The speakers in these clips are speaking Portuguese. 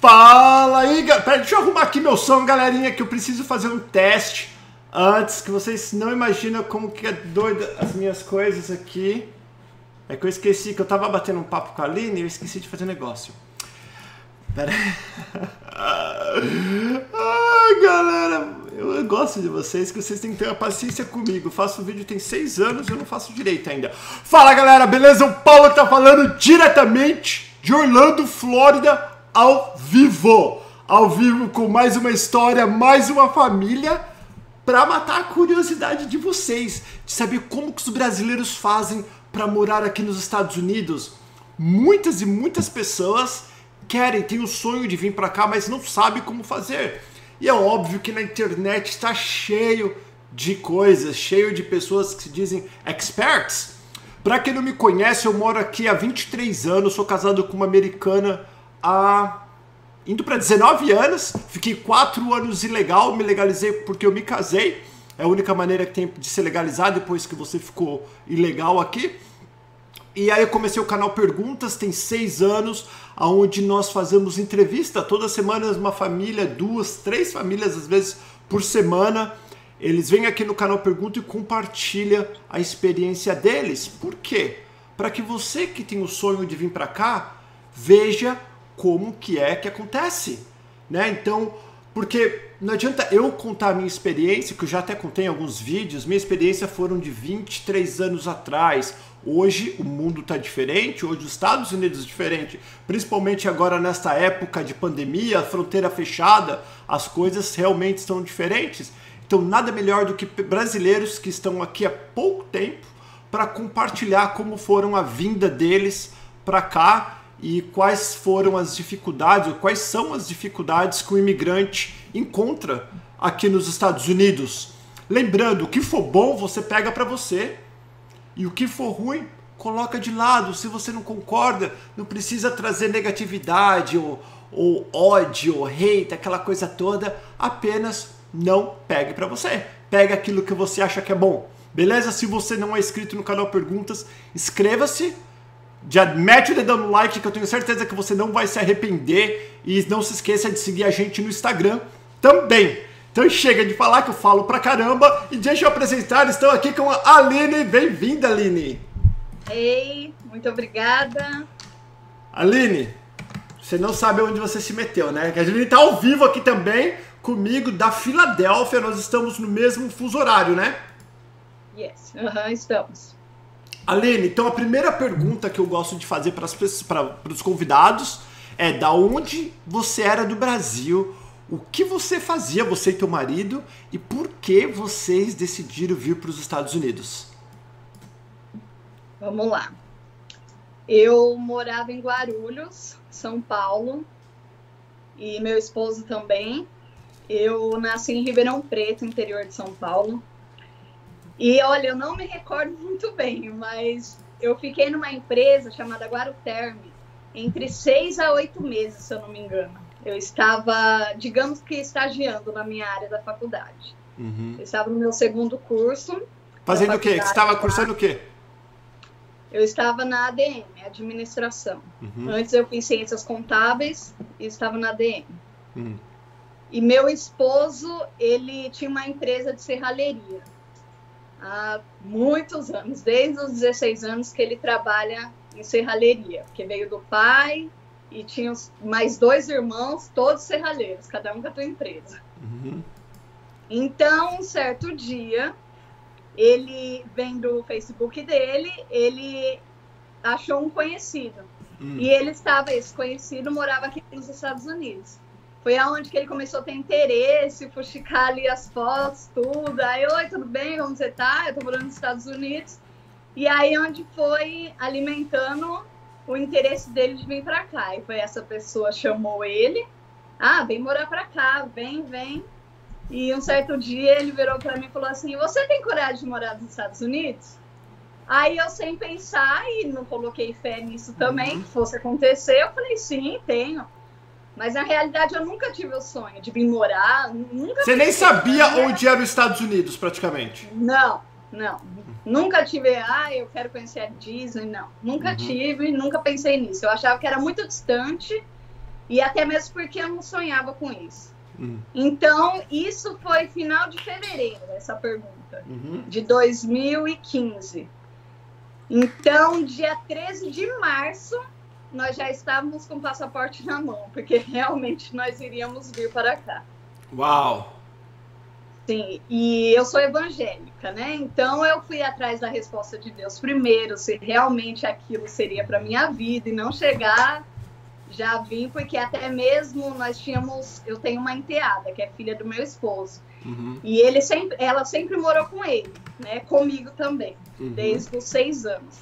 Fala aí. Pera, deixa eu arrumar aqui meu som, galerinha, que eu preciso fazer um teste antes, que vocês não imaginam como que é doido as minhas coisas aqui. É que eu esqueci que eu tava batendo um papo com a Aline e eu esqueci de fazer negócio. Pera aí. Ai, galera, eu gosto de vocês, que vocês têm que ter uma paciência comigo. Eu faço vídeo tem seis anos e eu não faço direito ainda. Fala, galera, beleza? O Paulo tá falando diretamente de Orlando, Flórida, ao vivo. Ao vivo com mais uma história, mais uma família para matar a curiosidade de vocês, de saber como que os brasileiros fazem para morar aqui nos Estados Unidos. Muitas e muitas pessoas querem, têm o sonho de vir para cá, mas não sabem como fazer. E é óbvio que na internet está cheio de coisas, cheio de pessoas que se dizem experts. Para quem não me conhece, eu moro aqui há 23 anos, sou casado com uma americana há indo para 19 anos, fiquei 4 anos ilegal, me legalizei porque eu me casei. É a única maneira que tem de ser legalizado depois que você ficou ilegal aqui. E aí eu comecei o canal Perguntas, tem seis anos, onde nós fazemos entrevista toda semana, uma família, duas, três famílias às vezes por semana. Eles vêm aqui no canal Pergunta e compartilham a experiência deles. Por quê? Para que você que tem o sonho de vir para cá veja como que é que acontece, né? Então, porque não adianta eu contar a minha experiência, que eu já até contei em alguns vídeos, minha experiência foram de 23 anos atrás. Hoje o mundo está diferente, hoje os Estados Unidos é diferente, principalmente agora nesta época de pandemia, fronteira fechada, as coisas realmente estão diferentes. Então, nada melhor do que brasileiros que estão aqui há pouco tempo para compartilhar como foram a vinda deles para cá e quais foram as dificuldades, ou quais são as dificuldades que o imigrante encontra aqui nos Estados Unidos. Lembrando, o que for bom você pega para você e o que for ruim coloca de lado. Se você não concorda, não precisa trazer negatividade ou, ou ódio, ou hate, aquela coisa toda. Apenas não pegue para você. Pega aquilo que você acha que é bom. Beleza? Se você não é inscrito no canal Perguntas, inscreva-se já mete o dedão no like que eu tenho certeza que você não vai se arrepender. E não se esqueça de seguir a gente no Instagram também. Então chega de falar que eu falo pra caramba e deixa eu apresentar, estou aqui com a Aline. Bem-vinda, Aline. Ei, muito obrigada. Aline, você não sabe onde você se meteu, né? A Aline tá ao vivo aqui também comigo da Filadélfia. Nós estamos no mesmo fuso horário, né? Yes, uhum, estamos. Aline, então a primeira pergunta que eu gosto de fazer para os convidados é da onde você era do Brasil, o que você fazia, você e teu marido, e por que vocês decidiram vir para os Estados Unidos? Vamos lá. Eu morava em Guarulhos, São Paulo, e meu esposo também. Eu nasci em Ribeirão Preto, interior de São Paulo. E olha, eu não me recordo muito bem, mas eu fiquei numa empresa chamada Guaruterme entre seis a oito meses, se eu não me engano. Eu estava, digamos que, estagiando na minha área da faculdade. Uhum. Eu estava no meu segundo curso. Fazendo o quê? Você estava cursando o quê? Eu estava na ADM, administração. Uhum. Antes eu fiz ciências contábeis e estava na ADM. Uhum. E meu esposo, ele tinha uma empresa de serralheria há muitos anos, desde os 16 anos que ele trabalha em serralheria, porque veio do pai e tinha mais dois irmãos, todos serralheiros, cada um com a sua empresa. Uhum. Então, um certo dia, ele vendo o Facebook dele, ele achou um conhecido. Uhum. E ele estava, esse conhecido morava aqui nos Estados Unidos foi aonde que ele começou a ter interesse, fuxicar ali as fotos, tudo. Aí, oi, tudo bem? Como você tá? Eu tô morando nos Estados Unidos. E aí onde foi alimentando o interesse dele de vir para cá. E foi essa pessoa chamou ele. Ah, vem morar para cá, vem, vem. E um certo dia ele virou para mim e falou assim: "Você tem coragem de morar nos Estados Unidos?" Aí eu sem pensar e não coloquei fé nisso também, uhum. que fosse acontecer, eu falei: "Sim, tenho". Mas na realidade eu nunca tive o sonho de vir morar. Nunca Você nem sabia onde era os Estados Unidos, praticamente? Não, não. Nunca tive, ah, eu quero conhecer a Disney, não. Nunca uhum. tive, nunca pensei nisso. Eu achava que era muito distante E até mesmo porque eu não sonhava com isso. Hum. Então, isso foi final de fevereiro, essa pergunta, uhum. de 2015. Então, dia 13 de março, nós já estávamos com o passaporte na mão, porque realmente nós iríamos vir para cá. Uau! Sim, e eu sou evangélica, né? Então eu fui atrás da resposta de Deus primeiro, se realmente aquilo seria para minha vida e não chegar já vim porque até mesmo nós tínhamos, eu tenho uma enteada que é filha do meu esposo uhum. e ele sempre, ela sempre morou com ele, né? Comigo também, uhum. desde os seis anos.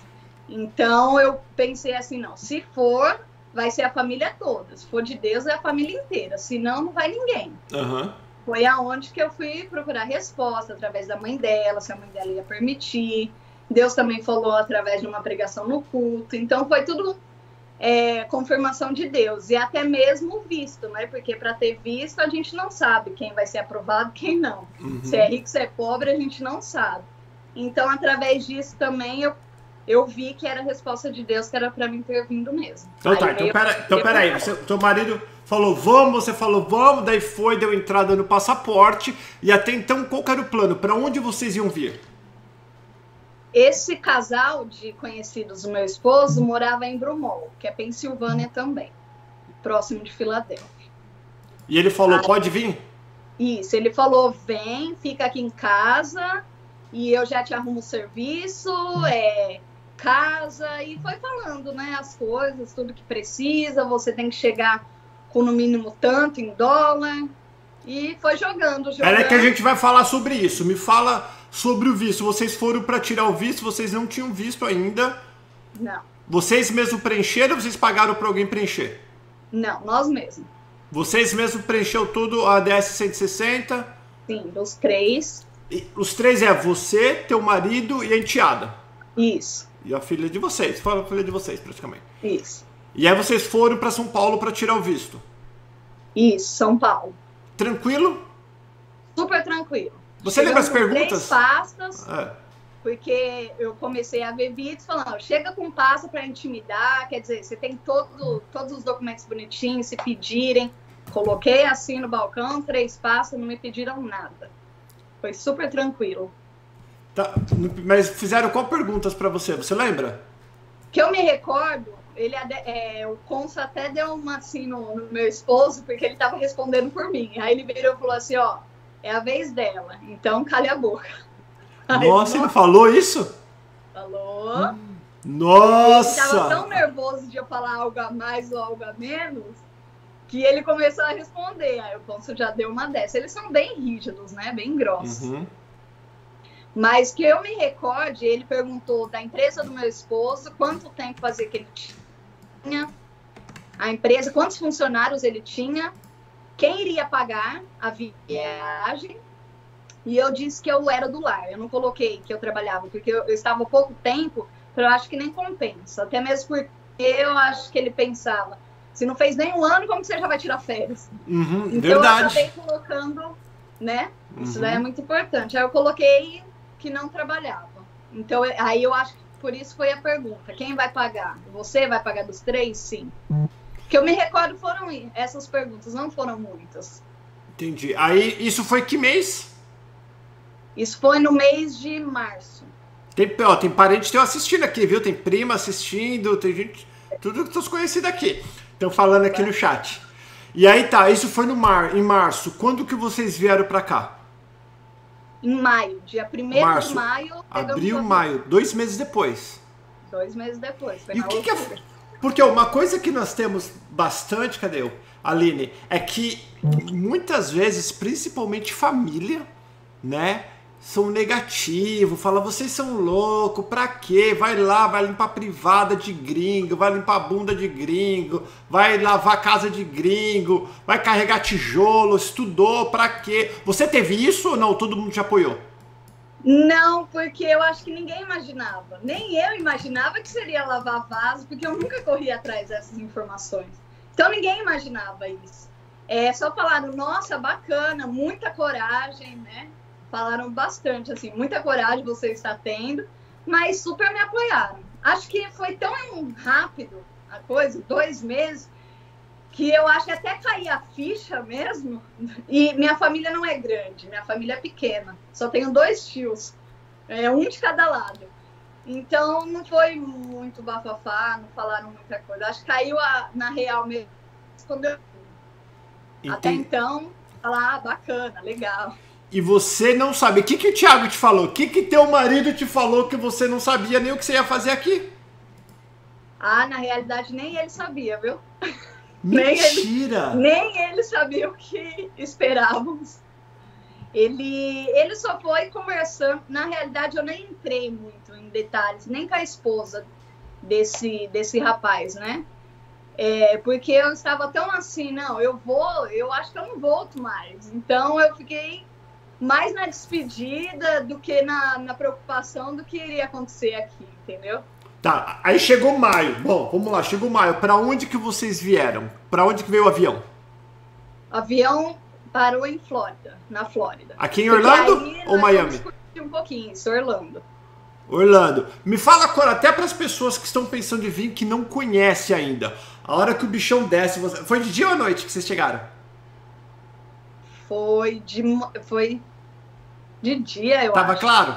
Então eu pensei assim, não, se for, vai ser a família toda. Se for de Deus, é a família inteira. Se não, não vai ninguém. Uhum. Foi aonde que eu fui procurar resposta, através da mãe dela, se a mãe dela ia permitir. Deus também falou através de uma pregação no culto. Então foi tudo é, confirmação de Deus. E até mesmo visto, né? Porque para ter visto, a gente não sabe quem vai ser aprovado quem não. Uhum. Se é rico, se é pobre, a gente não sabe. Então, através disso também, eu eu vi que era a resposta de Deus, que era para mim ter vindo mesmo. Então tá, então, pera, então peraí, você, teu marido falou vamos, você falou vamos, daí foi, deu entrada no passaporte, e até então qual era o plano? Para onde vocês iam vir? Esse casal de conhecidos do meu esposo morava em Brumol, que é Pensilvânia também, próximo de Filadélfia. E ele falou, Aí, pode vir? Isso, ele falou, vem, fica aqui em casa e eu já te arrumo o serviço, é, casa e foi falando, né, as coisas, tudo que precisa, você tem que chegar com no mínimo tanto em dólar e foi jogando, jogando. É que a gente vai falar sobre isso. Me fala sobre o visto. Vocês foram para tirar o visto, vocês não tinham visto ainda? Não. Vocês mesmo preencheram ou vocês pagaram para alguém preencher? Não, nós mesmos. Vocês mesmo preencheu tudo a DS 160? Sim, os três. E os três é você, teu marido e a enteada. Isso. E a filha de vocês, foi a filha de vocês praticamente. Isso. E aí vocês foram para São Paulo para tirar o visto. Isso, São Paulo. Tranquilo? Super tranquilo. Você lembra as perguntas? Três pastas. É. Porque eu comecei a ver vídeos falando, chega com pasta para intimidar, quer dizer, você tem todo, todos os documentos bonitinhos, se pedirem. Coloquei assim no balcão, três pastas, não me pediram nada. Foi super tranquilo. Tá, mas fizeram qual perguntas para você? Você lembra? Que eu me recordo, ele é, o Consa até deu uma assim no, no meu esposo, porque ele estava respondendo por mim. Aí ele virou e falou assim: ó, é a vez dela, então cale a boca. Aí, nossa, ele falou isso? Falou. Nossa! Ele tava tão nervoso de eu falar algo a mais ou algo a menos que ele começou a responder. Aí o Consul já deu uma dessa. Eles são bem rígidos, né? Bem grossos. Uhum. Mas que eu me recorde, ele perguntou da empresa do meu esposo quanto tempo fazia que ele tinha, a empresa, quantos funcionários ele tinha, quem iria pagar a viagem. E eu disse que eu era do lar. Eu não coloquei que eu trabalhava, porque eu, eu estava pouco tempo, eu acho que nem compensa. Até mesmo porque eu acho que ele pensava, se não fez nem um ano, como que você já vai tirar férias? Uhum, então verdade. eu acabei colocando, né? Isso daí é uhum. muito importante. Aí eu coloquei que não trabalhava. Então, aí eu acho que por isso foi a pergunta: quem vai pagar? Você vai pagar dos três? Sim. Que eu me recordo foram essas perguntas, não foram muitas. Entendi. Aí, isso foi que mês? Isso foi no mês de março. Tem, ó, tem parente teu assistindo aqui, viu? Tem prima assistindo, tem gente. Tudo que tu conhecidos aqui. Estão falando aqui no chat. E aí tá, isso foi no mar, em março. Quando que vocês vieram para cá? Em maio, dia 1 Março, de maio. Abril, maio, dois meses depois. Dois meses depois. e o que, que, é. Porque uma coisa que nós temos bastante, cadê eu? Aline, é que muitas vezes, principalmente família, né? São negativos, fala, vocês são loucos, pra quê? Vai lá, vai limpar privada de gringo, vai limpar bunda de gringo, vai lavar casa de gringo, vai carregar tijolo, estudou, pra quê? Você teve isso ou não? Todo mundo te apoiou? Não, porque eu acho que ninguém imaginava. Nem eu imaginava que seria lavar vaso, porque eu nunca corri atrás dessas informações. Então ninguém imaginava isso. É, só falaram, nossa, bacana, muita coragem, né? Falaram bastante, assim, muita coragem você está tendo, mas super me apoiaram. Acho que foi tão rápido a coisa, dois meses, que eu acho que até cair a ficha mesmo. E minha família não é grande, minha família é pequena. Só tenho dois tios, é, um de cada lado. Então não foi muito bafafá, não falaram muita coisa. Acho que caiu a, na real mesmo quando eu. Entendi. Até então, falar, ah, bacana, legal. E você não sabe. O que, que o Thiago te falou? O que, que teu marido te falou que você não sabia nem o que você ia fazer aqui? Ah, na realidade, nem ele sabia, viu? Mentira! nem, ele, nem ele sabia o que esperávamos. Ele, ele só foi conversando. Na realidade, eu nem entrei muito em detalhes, nem com a esposa desse, desse rapaz, né? É, porque eu estava tão assim, não, eu vou, eu acho que eu não volto mais. Então eu fiquei mais na despedida do que na, na preocupação do que iria acontecer aqui, entendeu? Tá, aí chegou maio. Bom, vamos lá, chegou maio. Para onde que vocês vieram? Para onde que veio o avião? O avião parou em Flórida, na Flórida. Aqui em Orlando ou Miami? Um pouquinho, isso, Orlando. Orlando. Me fala agora, até para as pessoas que estão pensando em vir que não conhece ainda. A hora que o bichão desce, você... foi de dia ou à noite que vocês chegaram? Foi de foi de dia, eu Tava acho. claro?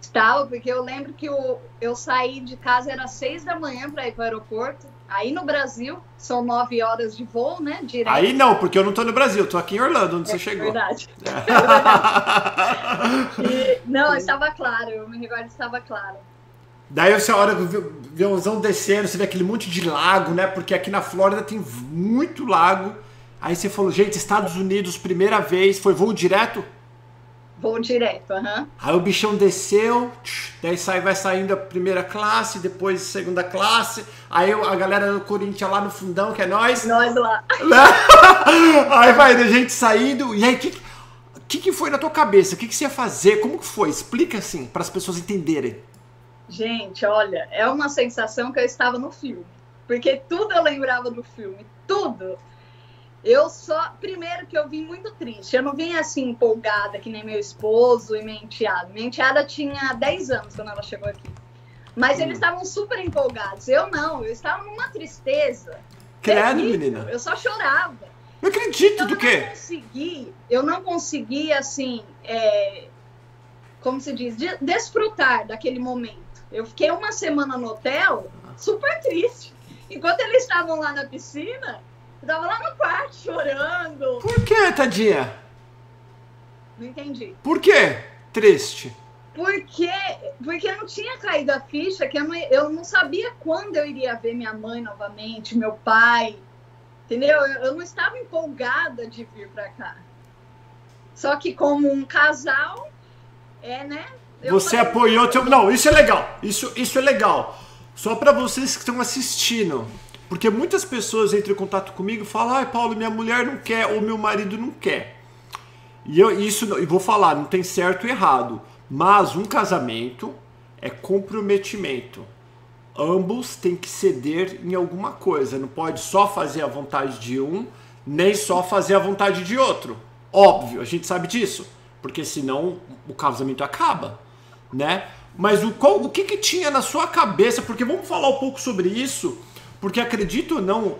Estava, porque eu lembro que eu, eu saí de casa, era seis da manhã para ir para o aeroporto. Aí no Brasil, são nove horas de voo, né? Direto. Aí não, porque eu não estou no Brasil, estou aqui em Orlando, onde é, você chegou. Verdade. É. é verdade. E, não, estava claro, eu me recordo estava claro. Daí você hora do aviãozão descendo, você vê aquele monte de lago, né? Porque aqui na Flórida tem muito lago. Aí você falou, gente, Estados Unidos, primeira vez, foi voo direto? Voo direto, aham. Uhum. Aí o bichão desceu, daí sai, vai saindo a primeira classe, depois segunda classe. Aí a galera do Corinthians lá no fundão, que é nós. Nós lá. aí vai a gente saindo. E aí, o que, que, que foi na tua cabeça? O que, que você ia fazer? Como que foi? Explica assim, para as pessoas entenderem. Gente, olha, é uma sensação que eu estava no filme. Porque tudo eu lembrava do filme. Tudo. Eu só. Primeiro que eu vim muito triste. Eu não vim assim empolgada, que nem meu esposo e minha enteada. Minha enteada tinha 10 anos quando ela chegou aqui. Mas eles hum. estavam super empolgados. Eu não, eu estava numa tristeza. Credo, menina. Eu só chorava. Não acredito então, do quê? Eu não consegui, eu não consegui, assim, é, como se diz, de, desfrutar daquele momento. Eu fiquei uma semana no hotel, super triste. Enquanto eles estavam lá na piscina, eu tava lá no quarto chorando. Por que, tadinha? Não entendi. Por que triste? Porque, porque não tinha caído a ficha, que eu não, eu não sabia quando eu iria ver minha mãe novamente, meu pai. Entendeu? Eu, eu não estava empolgada de vir para cá. Só que como um casal, é, né? Você apoiou teu. Não, isso é legal. Isso, isso é legal. Só para vocês que estão assistindo. Porque muitas pessoas entram em contato comigo e falam: ai, Paulo, minha mulher não quer ou meu marido não quer. E eu isso e vou falar, não tem certo e errado. Mas um casamento é comprometimento. Ambos têm que ceder em alguma coisa. Não pode só fazer a vontade de um, nem só fazer a vontade de outro. Óbvio, a gente sabe disso. Porque senão o casamento acaba, né? Mas o, qual, o que, que tinha na sua cabeça? Porque vamos falar um pouco sobre isso porque acredito ou não,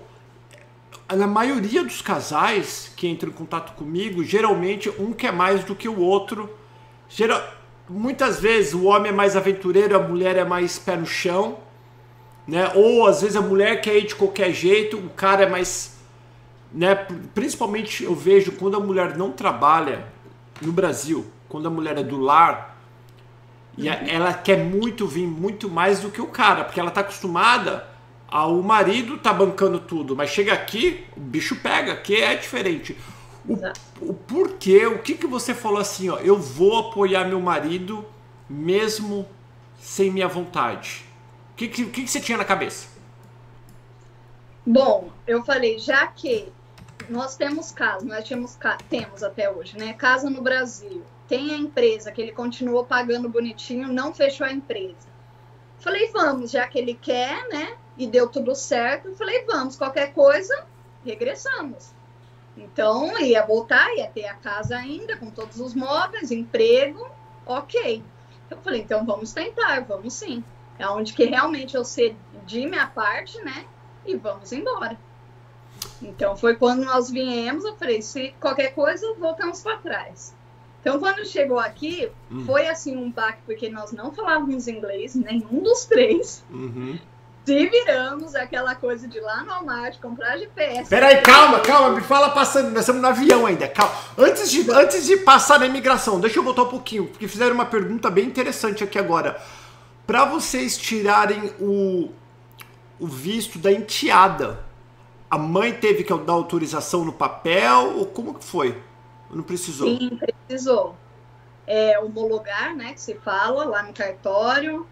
na maioria dos casais que entram em contato comigo, geralmente um quer mais do que o outro. Geral, muitas vezes o homem é mais aventureiro, a mulher é mais pé no chão, né? Ou às vezes a mulher quer ir de qualquer jeito, o cara é mais, né? Principalmente eu vejo quando a mulher não trabalha no Brasil, quando a mulher é do lar, e ela quer muito vir muito mais do que o cara, porque ela está acostumada o marido tá bancando tudo, mas chega aqui, o bicho pega, que é diferente. O, o porquê, o que, que você falou assim, ó, eu vou apoiar meu marido mesmo sem minha vontade? O que, que, que você tinha na cabeça? Bom, eu falei, já que nós temos casa, nós tínhamos, temos até hoje, né? Casa no Brasil, tem a empresa que ele continuou pagando bonitinho, não fechou a empresa. Falei, vamos, já que ele quer, né? E deu tudo certo. Eu falei, vamos, qualquer coisa, regressamos. Então, ia voltar, ia ter a casa ainda, com todos os móveis, emprego, ok. Eu falei, então vamos tentar, vamos sim. É onde que realmente eu cedi minha parte, né? E vamos embora. Então foi quando nós viemos, eu falei, se qualquer coisa, voltamos para trás. Então quando chegou aqui, uhum. foi assim um baque, porque nós não falávamos inglês, nenhum dos três. Uhum. Se viramos aquela coisa de lá no Walmart, comprar GPS. Peraí, calma, calma, me fala passando, nós estamos no avião ainda, calma. Antes de, antes de passar na imigração, deixa eu voltar um pouquinho, porque fizeram uma pergunta bem interessante aqui agora. Para vocês tirarem o, o visto da enteada, a mãe teve que dar autorização no papel ou como que foi? Não precisou? Sim, precisou. É, homologar, né, que se fala lá no cartório,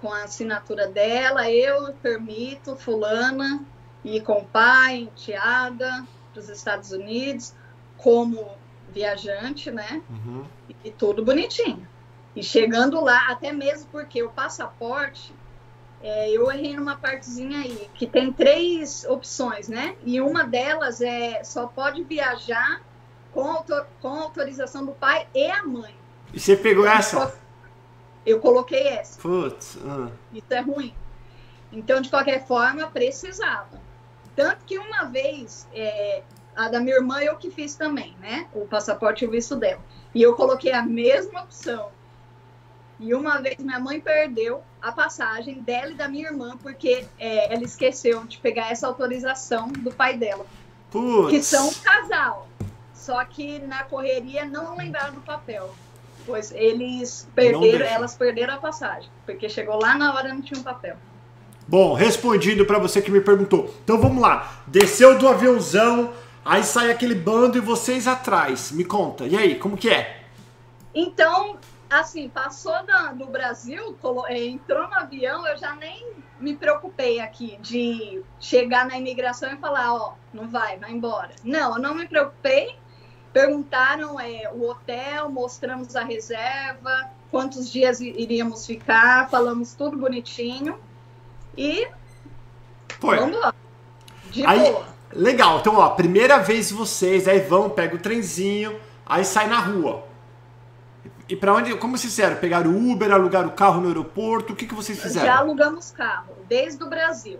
com a assinatura dela, eu permito fulana ir com o pai, enteada, para os Estados Unidos, como viajante, né? Uhum. E, e tudo bonitinho. E chegando lá, até mesmo porque o passaporte, é, eu errei numa partezinha aí, que tem três opções, né? E uma delas é só pode viajar com, autor, com autorização do pai e a mãe. E você pegou essa? Eu coloquei essa. Putz. Uh. Isso é ruim. Então, de qualquer forma, precisava. Tanto que uma vez, é, a da minha irmã eu que fiz também, né? O passaporte e o visto dela. E eu coloquei a mesma opção. E uma vez minha mãe perdeu a passagem dela e da minha irmã, porque é, ela esqueceu de pegar essa autorização do pai dela. Putz. Que são um casal. Só que na correria não lembraram do papel. Pois eles perderam, elas perderam a passagem, porque chegou lá na hora e não tinha um papel. Bom, respondido para você que me perguntou. Então vamos lá. Desceu do aviãozão, aí sai aquele bando e vocês atrás. Me conta. E aí, como que é? Então, assim, passou da, do Brasil, é, entrou no avião, eu já nem me preocupei aqui de chegar na imigração e falar, ó, não vai, vai embora. Não, eu não me preocupei Perguntaram é, o hotel, mostramos a reserva, quantos dias iríamos ficar, falamos tudo bonitinho e Foi. vamos lá. De aí, boa. Legal, então ó, primeira vez vocês, aí vão, pega o trenzinho, aí sai na rua. E para onde, como vocês fizeram? Pegaram o Uber, alugaram o carro no aeroporto, o que, que vocês fizeram? Já alugamos carro, desde o Brasil.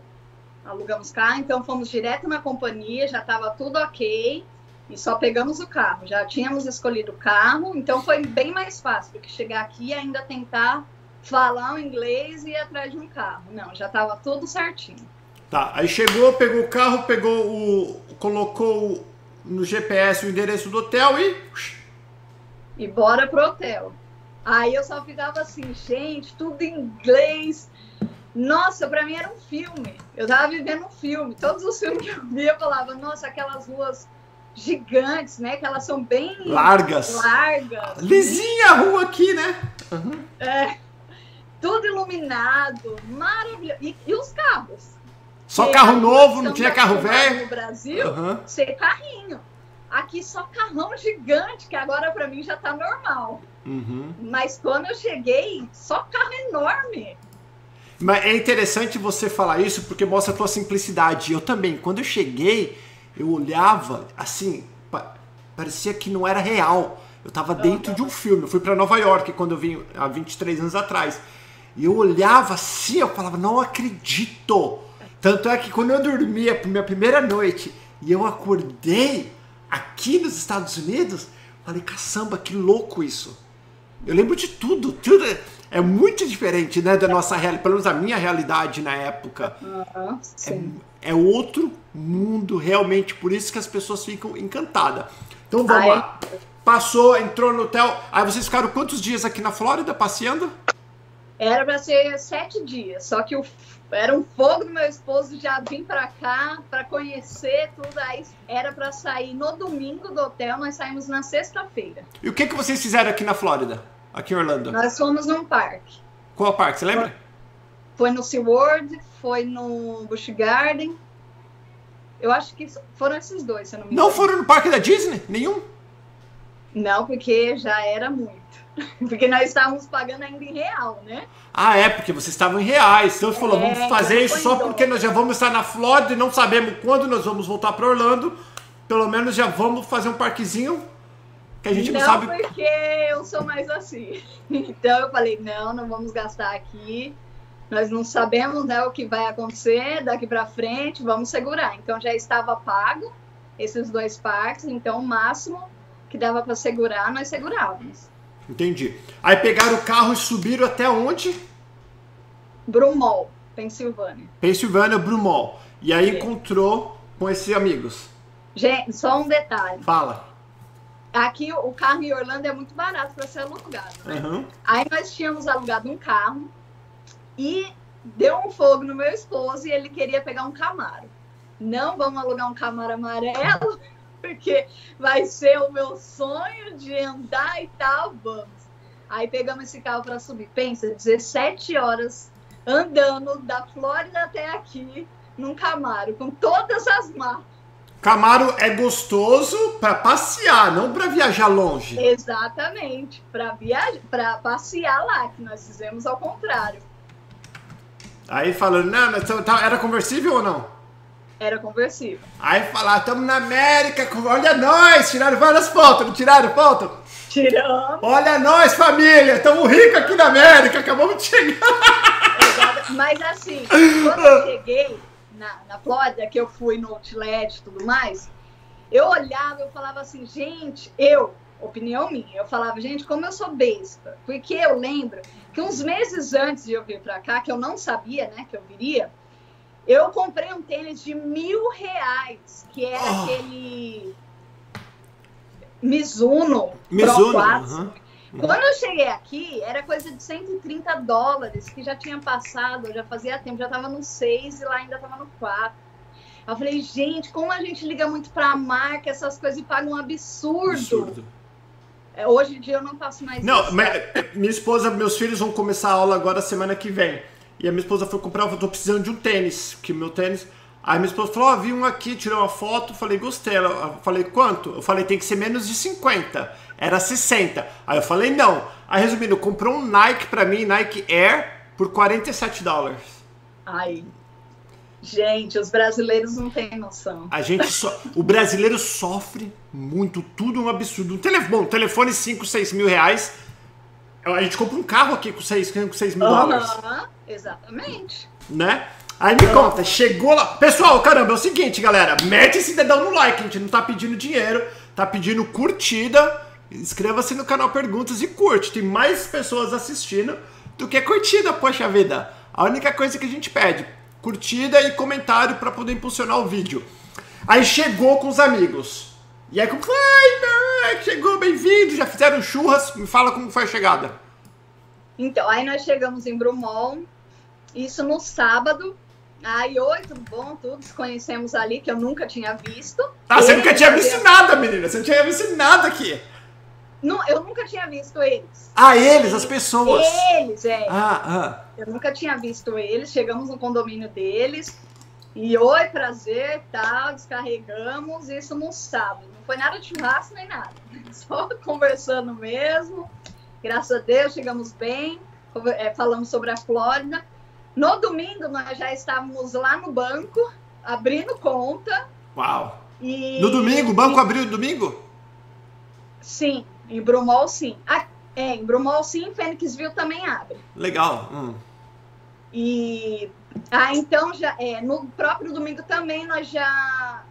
Alugamos carro, então fomos direto na companhia, já estava tudo ok e só pegamos o carro. Já tínhamos escolhido o carro, então foi bem mais fácil do que chegar aqui e ainda tentar falar o inglês e ir atrás de um carro. Não, já estava tudo certinho. Tá, aí chegou, pegou o carro, pegou o. colocou no GPS o endereço do hotel e. E bora pro hotel. Aí eu só ficava assim, gente, tudo em inglês. Nossa, para mim era um filme. Eu tava vivendo um filme. Todos os filmes que eu via, eu falava, nossa, aquelas ruas gigantes, né? Que elas são bem largas. Largas. Lisinha a rua aqui, né? Uhum. É. Tudo iluminado, maravilhoso. E, e os carros? Só carro novo, não tinha carro velho? No Brasil, uhum. ser carrinho. Aqui só carrão gigante, que agora para mim já tá normal. Uhum. Mas quando eu cheguei, só carro enorme. Mas é interessante você falar isso porque mostra a tua simplicidade. Eu também, quando eu cheguei, eu olhava assim, pa parecia que não era real. Eu estava dentro de um filme. Eu fui para Nova York quando eu vim há 23 anos atrás. E eu olhava assim, eu falava, não acredito. Tanto é que quando eu dormia minha primeira noite e eu acordei aqui nos Estados Unidos, falei, caçamba, que louco isso. Eu lembro de tudo, tudo é muito diferente, né, da nossa realidade, pelo menos a minha realidade na época. Uhum, sim. É, é outro mundo realmente, por isso que as pessoas ficam encantadas. Então vamos Ai. lá. Passou, entrou no hotel. Aí vocês ficaram quantos dias aqui na Flórida passeando? Era para ser sete dias, só que o, era um fogo do meu esposo já vim para cá para conhecer tudo. Aí era para sair no domingo do hotel, nós saímos na sexta-feira. E o que, que vocês fizeram aqui na Flórida? Aqui em Orlando? Nós fomos num parque. Qual parque? Você lembra? Foi no SeaWorld, foi no Busch Garden eu acho que foram esses dois, se eu não me engano. Não foram no parque da Disney? Nenhum? Não, porque já era muito. Porque nós estávamos pagando ainda em real, né? Ah, é, porque vocês estavam em reais. Então você é, falou, vamos fazer isso só porque nós já vamos estar na Flórida e não sabemos quando nós vamos voltar para Orlando. Pelo menos já vamos fazer um parquezinho que a gente não, não sabe. porque eu sou mais assim. Então eu falei, não, não vamos gastar aqui. Nós não sabemos né, o que vai acontecer daqui para frente, vamos segurar. Então já estava pago esses dois parques, então o máximo que dava para segurar, nós segurávamos. Entendi. Aí pegaram o carro e subiram até onde? Brumol, Pensilvânia. Pensilvânia, Brumol. E aí é. encontrou com esses amigos. Gente, só um detalhe. Fala. Aqui o carro em Orlando é muito barato para ser alugado. Né? Uhum. Aí nós tínhamos alugado um carro e deu um fogo no meu esposo e ele queria pegar um Camaro. Não vamos alugar um Camaro amarelo, porque vai ser o meu sonho de andar e tal, vamos. Aí pegamos esse carro para subir. Pensa, 17 horas andando da Flórida até aqui num Camaro, com todas as marcas. Camaro é gostoso para passear, não para viajar longe. Exatamente, para viajar, para passear lá, que nós fizemos ao contrário. Aí falando, não, era conversível ou não? Era conversível. Aí falar, estamos na América, olha nós, tiraram várias fotos, não tiraram foto? Tiramos. Olha nós, família, estamos ricos aqui na América, acabamos de chegar. Mas assim, quando eu cheguei, na, na Flórida, que eu fui no outlet e tudo mais, eu olhava, eu falava assim, gente, eu, opinião minha, eu falava, gente, como eu sou besta. Porque eu lembro que uns meses antes de eu vir para cá, que eu não sabia, né, que eu viria, eu comprei um tênis de mil reais, que era oh. aquele Mizuno, Mizuno Pro 4. Quando eu cheguei aqui, era coisa de 130 dólares, que já tinha passado, já fazia tempo, já estava no 6 e lá ainda estava no 4. Eu falei, gente, como a gente liga muito para a marca, essas coisas e paga um absurdo. absurdo. É, hoje em dia eu não faço mais não, isso. Não, minha esposa, meus filhos vão começar a aula agora semana que vem. E a minha esposa foi comprar, eu tô precisando de um tênis, que meu tênis. Aí minha esposa falou: Ó, oh, vi um aqui, tirou uma foto, falei, gostei. Eu falei, quanto? Eu falei, tem que ser menos de 50 era 60. Aí eu falei, não. Aí resumindo, comprou um Nike pra mim, Nike Air, por 47 dólares. Ai. Gente, os brasileiros não têm noção. A gente so... o brasileiro sofre muito, tudo um absurdo. Um telefone, bom, telefone 5, 6 mil reais. A gente compra um carro aqui com 6, com 6 mil uhum, dólares. Exatamente. Né? Aí me conta, chegou lá. Pessoal, caramba, é o seguinte, galera. Mete esse dedão no like, a gente não tá pedindo dinheiro, tá pedindo curtida Inscreva-se no canal Perguntas e curte. Tem mais pessoas assistindo do que curtida, poxa vida. A única coisa que a gente pede, curtida e comentário para poder impulsionar o vídeo. Aí chegou com os amigos. E aí como foi? Ai, chegou, bem-vindo. Já fizeram churras? Me fala como foi a chegada. Então, aí nós chegamos em Brumont. Isso no sábado. Aí, oi, tudo bom? Tudo conhecemos ali, que eu nunca tinha visto. Ah, você nunca tinha visto nada, menina. Você não tinha visto nada aqui. Não, eu nunca tinha visto eles. Ah, eles, as pessoas. Eles, é. Ah, ah. Eu nunca tinha visto eles. Chegamos no condomínio deles. E oi, prazer, tal, descarregamos isso no sábado. Não foi nada de churrasco nem nada. Só conversando mesmo. Graças a Deus, chegamos bem. É, falamos sobre a Flórida. No domingo, nós já estávamos lá no banco, abrindo conta. Uau! E... No domingo? O banco abriu no domingo? Sim, em Brumol, sim. Ah, é, em Brumol, sim, Fênixville também abre. Legal. Hum. E ah, então já é, no próprio domingo também nós já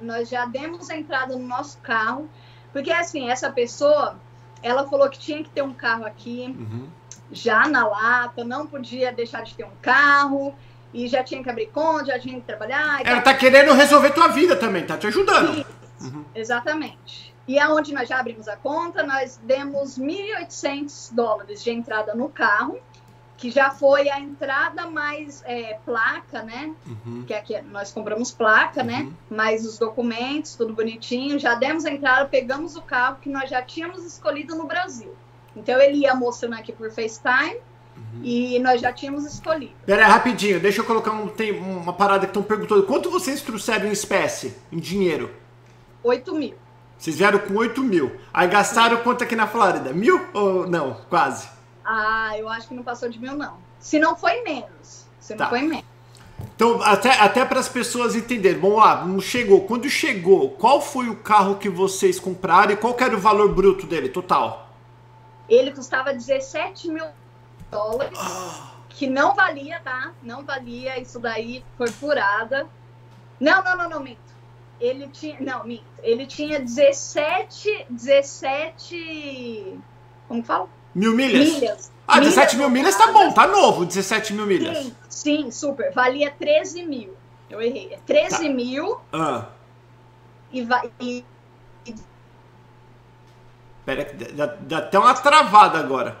nós já demos a entrada no nosso carro, porque assim essa pessoa ela falou que tinha que ter um carro aqui uhum. já na lata, não podia deixar de ter um carro e já tinha que abrir conta, já tinha que trabalhar. Ela tá querendo resolver tua vida também, tá te ajudando. Uhum. Exatamente. E aonde nós já abrimos a conta, nós demos 1.800 dólares de entrada no carro, que já foi a entrada mais é, placa, né? Uhum. Que aqui nós compramos placa, né? uhum. né? Mais os documentos, tudo bonitinho. Já demos a entrada, pegamos o carro que nós já tínhamos escolhido no Brasil. Então ele ia mostrando aqui por FaceTime. Uhum. E nós já tínhamos escolhido. Pera rapidinho, deixa eu colocar um, tem uma parada que estão perguntando. Quanto vocês trouxeram em espécie, em dinheiro? 8 mil. Vocês vieram com 8 mil. Aí gastaram quanto aqui na Flórida? Mil ou não? Quase. Ah, eu acho que não passou de mil, não. Se não foi menos. Se não tá. foi menos. Então, até, até para as pessoas entenderem, vamos lá, não chegou. Quando chegou, qual foi o carro que vocês compraram e qual era o valor bruto dele, total? Ele custava 17 mil dólares, que não valia, tá? Não valia, isso daí foi furada. Não, não, não, não, minto. Ele tinha, não, minto. Ele tinha 17, 17, como fala? Mil milhas? milhas. Ah, 17 milhas mil milhas tá bom, tá novo, 17 mil milhas. Sim, sim, super. Valia 13 mil. Eu errei. É 13 tá. mil. Ah. E vai. E... Pera, dá, dá até uma travada agora.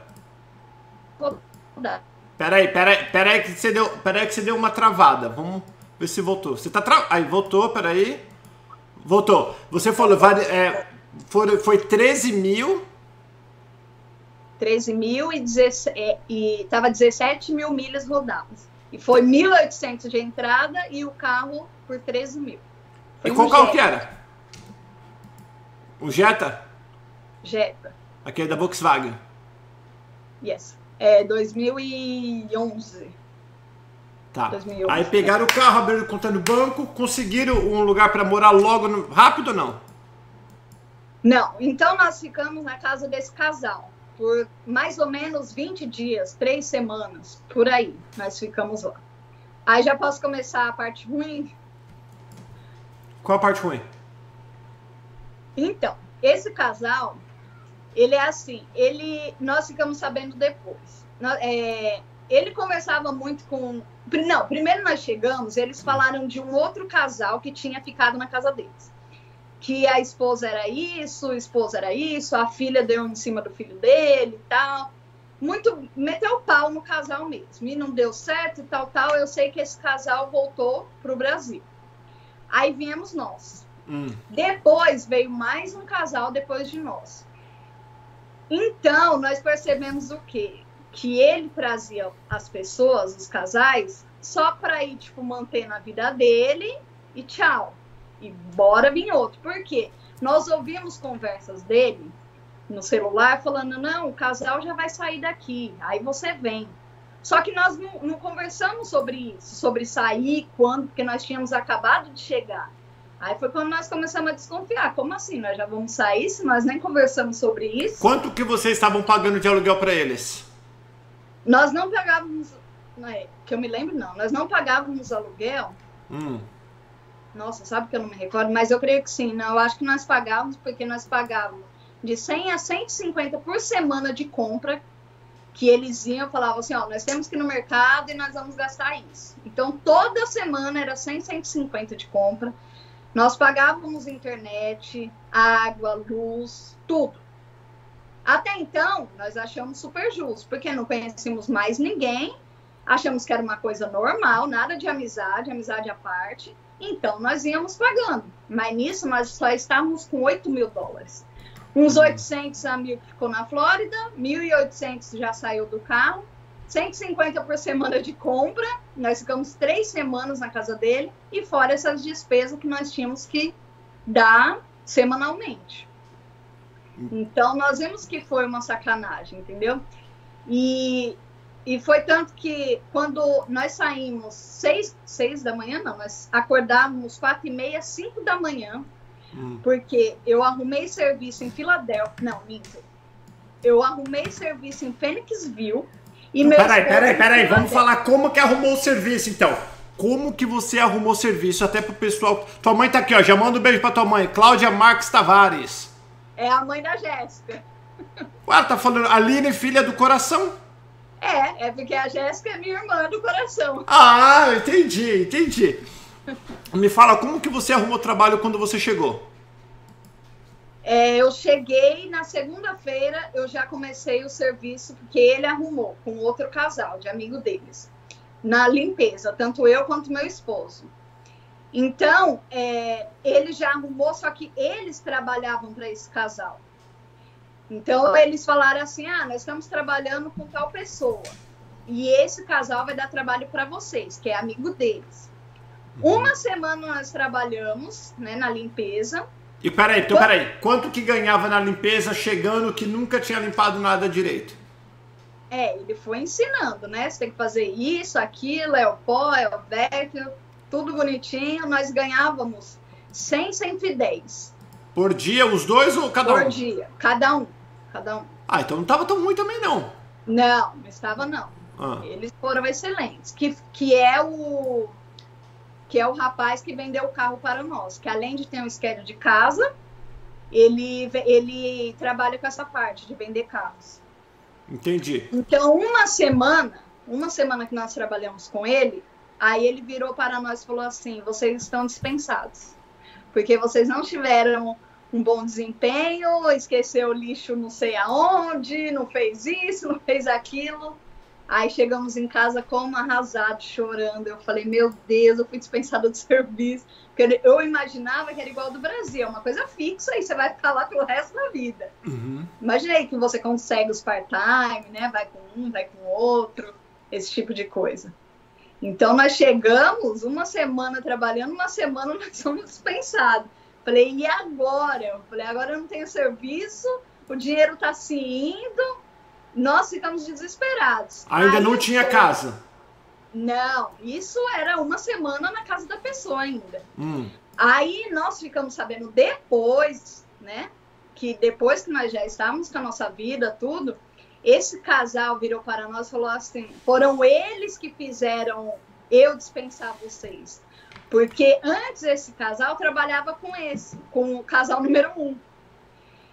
Vou dar. Peraí, peraí, peraí que você deu, peraí que você deu uma travada. Vamos ver se voltou. Você tá tra... aí voltou, peraí. Voltou. Você falou, é, foi, foi 13 mil. 13 mil e, 17, é, e tava 17 mil milhas rodadas. E foi 1.800 de entrada e o carro por 13 mil. Foi e qual um carro que era? Um Jetta? Jetta. Aquele da Volkswagen. Yes. É 2011. Tá. 2011, Aí pegaram o carro, abriram conta no banco, conseguiram um lugar para morar logo no... rápido ou não? Não. Então nós ficamos na casa desse casal por mais ou menos 20 dias, três semanas, por aí. Nós ficamos lá. Aí já posso começar a parte ruim? Qual a parte ruim? Então, esse casal, ele é assim, ele, nós ficamos sabendo depois. É, ele conversava muito com. Não, primeiro nós chegamos, eles falaram de um outro casal que tinha ficado na casa deles. Que a esposa era isso, a esposa era isso, a filha deu em cima do filho dele e tal. Muito. Meteu o pau no casal mesmo. E não deu certo e tal, tal. Eu sei que esse casal voltou para o Brasil. Aí viemos nós. Hum. Depois veio mais um casal depois de nós. Então, nós percebemos o quê? Que ele trazia as pessoas, os casais, só para ir, tipo, manter na vida dele e tchau. E bora vir outro. Por quê? Nós ouvimos conversas dele no celular falando: não, o casal já vai sair daqui, aí você vem. Só que nós não, não conversamos sobre isso, sobre sair, quando, porque nós tínhamos acabado de chegar. Aí foi quando nós começamos a desconfiar. Como assim? Nós já vamos sair se nós nem conversamos sobre isso? Quanto que vocês estavam pagando de aluguel para eles? Nós não pagávamos, é, que eu me lembro não, nós não pagávamos aluguel. Hum. Nossa, sabe que eu não me recordo, mas eu creio que sim. Não, eu acho que nós pagávamos porque nós pagávamos de 100 a 150 por semana de compra que eles iam falavam assim, ó, nós temos que ir no mercado e nós vamos gastar isso. Então toda semana era 100, 150 de compra. Nós pagávamos internet, água, luz, tudo. Até então, nós achamos super justo, porque não conhecíamos mais ninguém, achamos que era uma coisa normal, nada de amizade, amizade à parte. Então, nós íamos pagando. Mas nisso, nós só estávamos com 8 mil dólares. Uns 800 a mil ficou na Flórida, 1.800 já saiu do carro, 150 por semana de compra. Nós ficamos três semanas na casa dele e fora essas despesas que nós tínhamos que dar semanalmente. Então nós vimos que foi uma sacanagem, entendeu? E, e foi tanto que quando nós saímos seis, seis da manhã, não, nós acordávamos quatro e meia, cinco da manhã, hum. porque eu arrumei serviço em Filadélfia, não, minto. Eu arrumei serviço em Phoenixville, e meu peraí, peraí, peraí, vamos falar como que arrumou o serviço, então. Como que você arrumou o serviço, até pro pessoal... Tua mãe tá aqui, ó, já manda um beijo pra tua mãe, Cláudia Marques Tavares. É a mãe da Jéssica. Ué, tá falando Aline, filha do coração? É, é porque a Jéssica é minha irmã do coração. Ah, entendi, entendi. Me fala, como que você arrumou trabalho quando você chegou? É, eu cheguei na segunda-feira, eu já comecei o serviço porque ele arrumou com outro casal de amigo deles na limpeza, tanto eu quanto meu esposo. Então, é, ele já arrumou, só que eles trabalhavam para esse casal. Então, eles falaram assim: ah, nós estamos trabalhando com tal pessoa. E esse casal vai dar trabalho para vocês, que é amigo deles. Uhum. Uma semana nós trabalhamos né, na limpeza. E peraí, então peraí, quanto que ganhava na limpeza chegando que nunca tinha limpado nada direito? É, ele foi ensinando, né? Você tem que fazer isso, aquilo, é o pó, é o vecchio, tudo bonitinho. Nós ganhávamos 100, 110. Por dia, os dois ou cada Por um? Por dia, cada um, cada um. Ah, então não estava tão ruim também não. Não, não estava não. Ah. Eles foram excelentes. Que, que é o que é o rapaz que vendeu o carro para nós, que além de ter um schedule de casa, ele, ele trabalha com essa parte de vender carros. Entendi. Então, uma semana, uma semana que nós trabalhamos com ele, aí ele virou para nós e falou assim: vocês estão dispensados. Porque vocês não tiveram um bom desempenho, esqueceu o lixo não sei aonde, não fez isso, não fez aquilo. Aí chegamos em casa como arrasado, chorando. Eu falei, meu Deus, eu fui dispensada do serviço. Porque eu imaginava que era igual do Brasil, é uma coisa fixa e você vai ficar lá pelo resto da vida. Uhum. Imaginei que você consegue os part-time, né? Vai com um, vai com outro, esse tipo de coisa. Então nós chegamos uma semana trabalhando, uma semana nós somos dispensados. Falei, e agora? Eu falei, agora eu não tenho serviço, o dinheiro está se indo, nós ficamos desesperados. Ainda Aí, não tinha foi... casa? Não, isso era uma semana na casa da pessoa ainda. Hum. Aí nós ficamos sabendo depois, né? Que depois que nós já estávamos com a nossa vida, tudo, esse casal virou para nós e falou assim: foram eles que fizeram eu dispensar vocês. Porque antes esse casal trabalhava com esse, com o casal número um.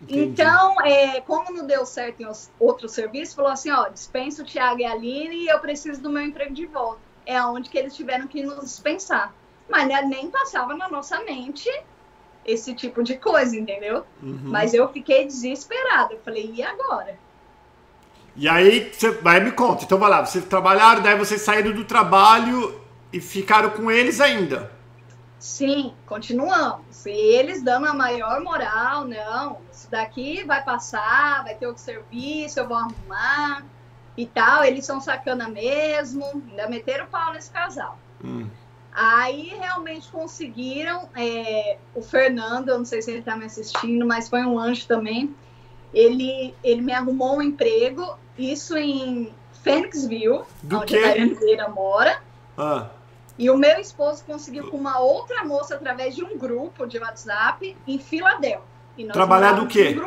Entendi. Então, é, como não deu certo em outro serviço, falou assim, ó, dispensa o Thiago e a Aline e eu preciso do meu emprego de volta. É onde que eles tiveram que nos dispensar. Mas né, nem passava na nossa mente esse tipo de coisa, entendeu? Uhum. Mas eu fiquei desesperada. Eu falei, e agora? E aí, você vai me conta. Então vai lá, vocês trabalharam, daí vocês saíram do trabalho e ficaram com eles ainda? Sim, continuamos. E eles dando a maior moral, não, isso daqui vai passar, vai ter outro serviço, eu vou arrumar e tal. Eles são sacana mesmo, ainda meteram pau nesse casal. Hum. Aí realmente conseguiram. É, o Fernando, eu não sei se ele está me assistindo, mas foi um anjo também. Ele, ele me arrumou um emprego, isso em Phoenixville, Do onde quê? a Daiane mora. Ah. E o meu esposo conseguiu com uma outra moça através de um grupo de WhatsApp em Filadélfia. Trabalhar do quê?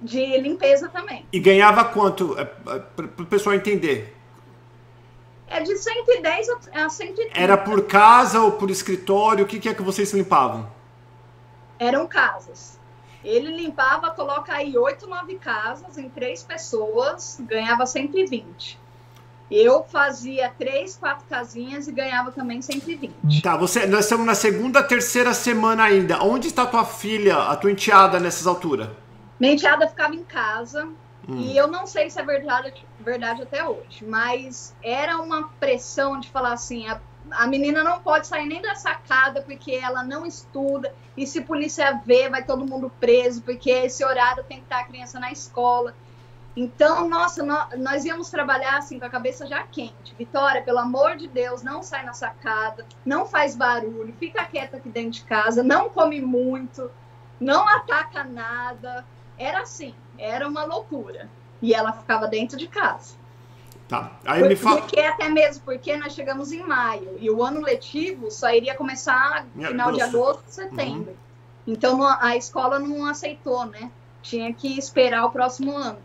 De limpeza também. E ganhava quanto? É, é, Para o pessoal entender. É de 110 a 130. Era por casa ou por escritório? O que, que é que vocês limpavam? Eram casas. Ele limpava, coloca aí 8, 9 casas em três pessoas, ganhava 120. Eu fazia três, quatro casinhas e ganhava também 120. Tá, você, nós estamos na segunda, terceira semana ainda. Onde está tua filha, a tua enteada nessas alturas? Minha enteada ficava em casa. Hum. E eu não sei se é verdade, verdade até hoje, mas era uma pressão de falar assim: a, a menina não pode sair nem da sacada porque ela não estuda, e se polícia ver, vai todo mundo preso, porque esse horário tem que estar a criança na escola. Então, nossa, nós, íamos trabalhar assim com a cabeça já quente. Vitória, pelo amor de Deus, não sai na sacada, não faz barulho, fica quieta aqui dentro de casa, não come muito, não ataca nada. Era assim, era uma loucura. E ela ficava dentro de casa. Tá. Aí me fala. Porque até mesmo porque nós chegamos em maio e o ano letivo só iria começar no final de agosto, setembro. Uhum. Então a escola não aceitou, né? Tinha que esperar o próximo ano.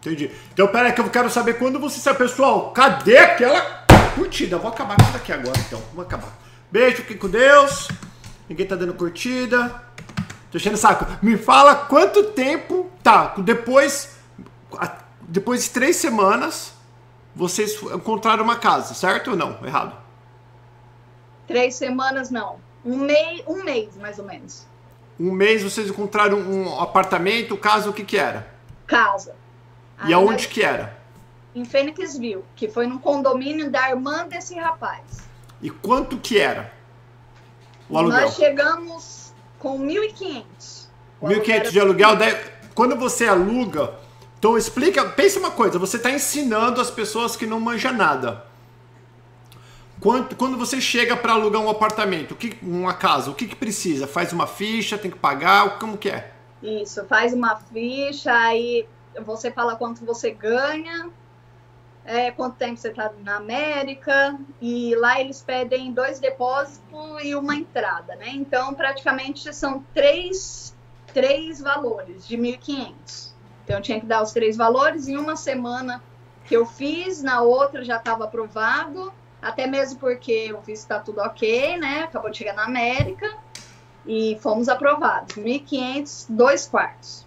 Entendi. Então, pera aí que eu quero saber quando você sai. Pessoal, cadê aquela curtida? Vou acabar com isso aqui agora, então. Vou acabar. Beijo, fiquem com Deus. Ninguém tá dando curtida. Tô enchendo saco. Me fala quanto tempo. Tá, depois. Depois de três semanas, vocês encontraram uma casa, certo ou não? Errado. Três semanas, não. Um, mei, um mês, mais ou menos. Um mês vocês encontraram um apartamento, casa, o que que era? Casa. E aonde que era? Em Phoenixville, que foi num condomínio da irmã desse rapaz. E quanto que era o aluguel? Nós chegamos com 1.500. 1.500 de aluguel. Daí, quando você aluga, então explica, pensa uma coisa, você está ensinando as pessoas que não manjam nada. Quando, quando você chega para alugar um apartamento, que, uma casa, o que, que precisa? Faz uma ficha, tem que pagar, como que é? Isso, faz uma ficha, aí você fala quanto você ganha, é, quanto tempo você está na América, e lá eles pedem dois depósitos e uma entrada, né? Então, praticamente são três, três valores de 1.500. Então, eu tinha que dar os três valores em uma semana que eu fiz, na outra já estava aprovado, até mesmo porque o visto está tudo ok, né? Acabou de chegar na América e fomos aprovados. 1.500, dois quartos.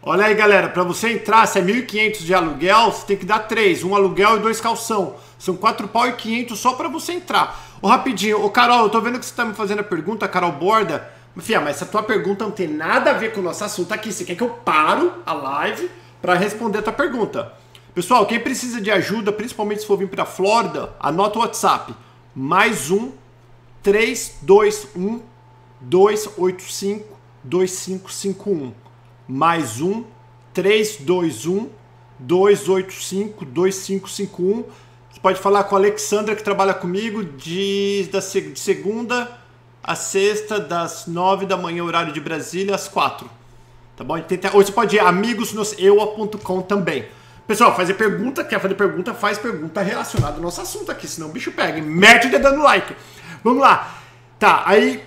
Olha aí, galera, para você entrar, se é 1.500 de aluguel, você tem que dar três, um aluguel e dois calção. São quatro pau e 500 só para você entrar. Ô, rapidinho, ô Carol, eu tô vendo que você tá me fazendo a pergunta, Carol Borda. Fia, mas essa tua pergunta não tem nada a ver com o nosso assunto aqui. Você quer que eu paro a live para responder a tua pergunta? Pessoal, quem precisa de ajuda, principalmente se for vir para Flórida, anota o WhatsApp. Mais um 321 285 2551. Mais um 321 285 2551. Você pode falar com a Alexandra que trabalha comigo de, da, de segunda a sexta, das nove da manhã, horário de Brasília, às quatro. Tá bom? Ou você pode ir amigosnoseua.com também. Pessoal, fazer pergunta, quer fazer pergunta, faz pergunta relacionada ao nosso assunto aqui, senão o bicho pega. Mete o dedo no like. Vamos lá. Tá, aí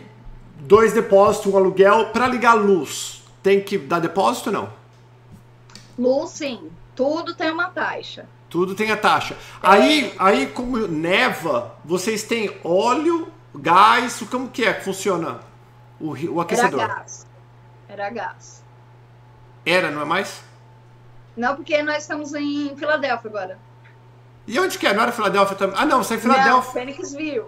dois depósitos, um aluguel. Para ligar a luz, tem que dar depósito ou não? Luz, sim. Tudo tem uma taxa. Tudo tem a taxa. É. Aí, aí, como neva, vocês têm óleo, gás, como que é que funciona o, o aquecedor? Era gás. Era gás. Era, não é mais? Não, porque nós estamos em Filadélfia agora. E onde que é? Não era Filadélfia também? Ah, não, você é Filadélfia. Não, Phoenixville.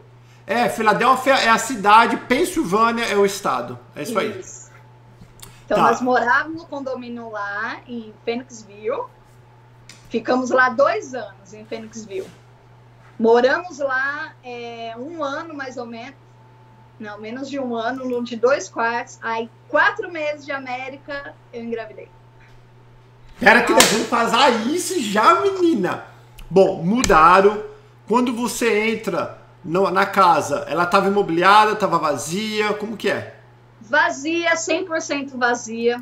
É, Filadélfia é a cidade, Pensilvânia é o estado. É isso, isso. aí. Então, tá. nós morávamos no condomínio lá, em Phoenixville. Ficamos lá dois anos, em Phoenixville. Moramos lá é, um ano, mais ou menos. Não, menos de um ano, de dois quartos. Aí, quatro meses de América, eu engravidei. Pera que nós vamos fazer isso já, menina. Bom, mudaram. Quando você entra no, na casa, ela estava imobiliada, estava vazia, como que é? Vazia, 100% vazia.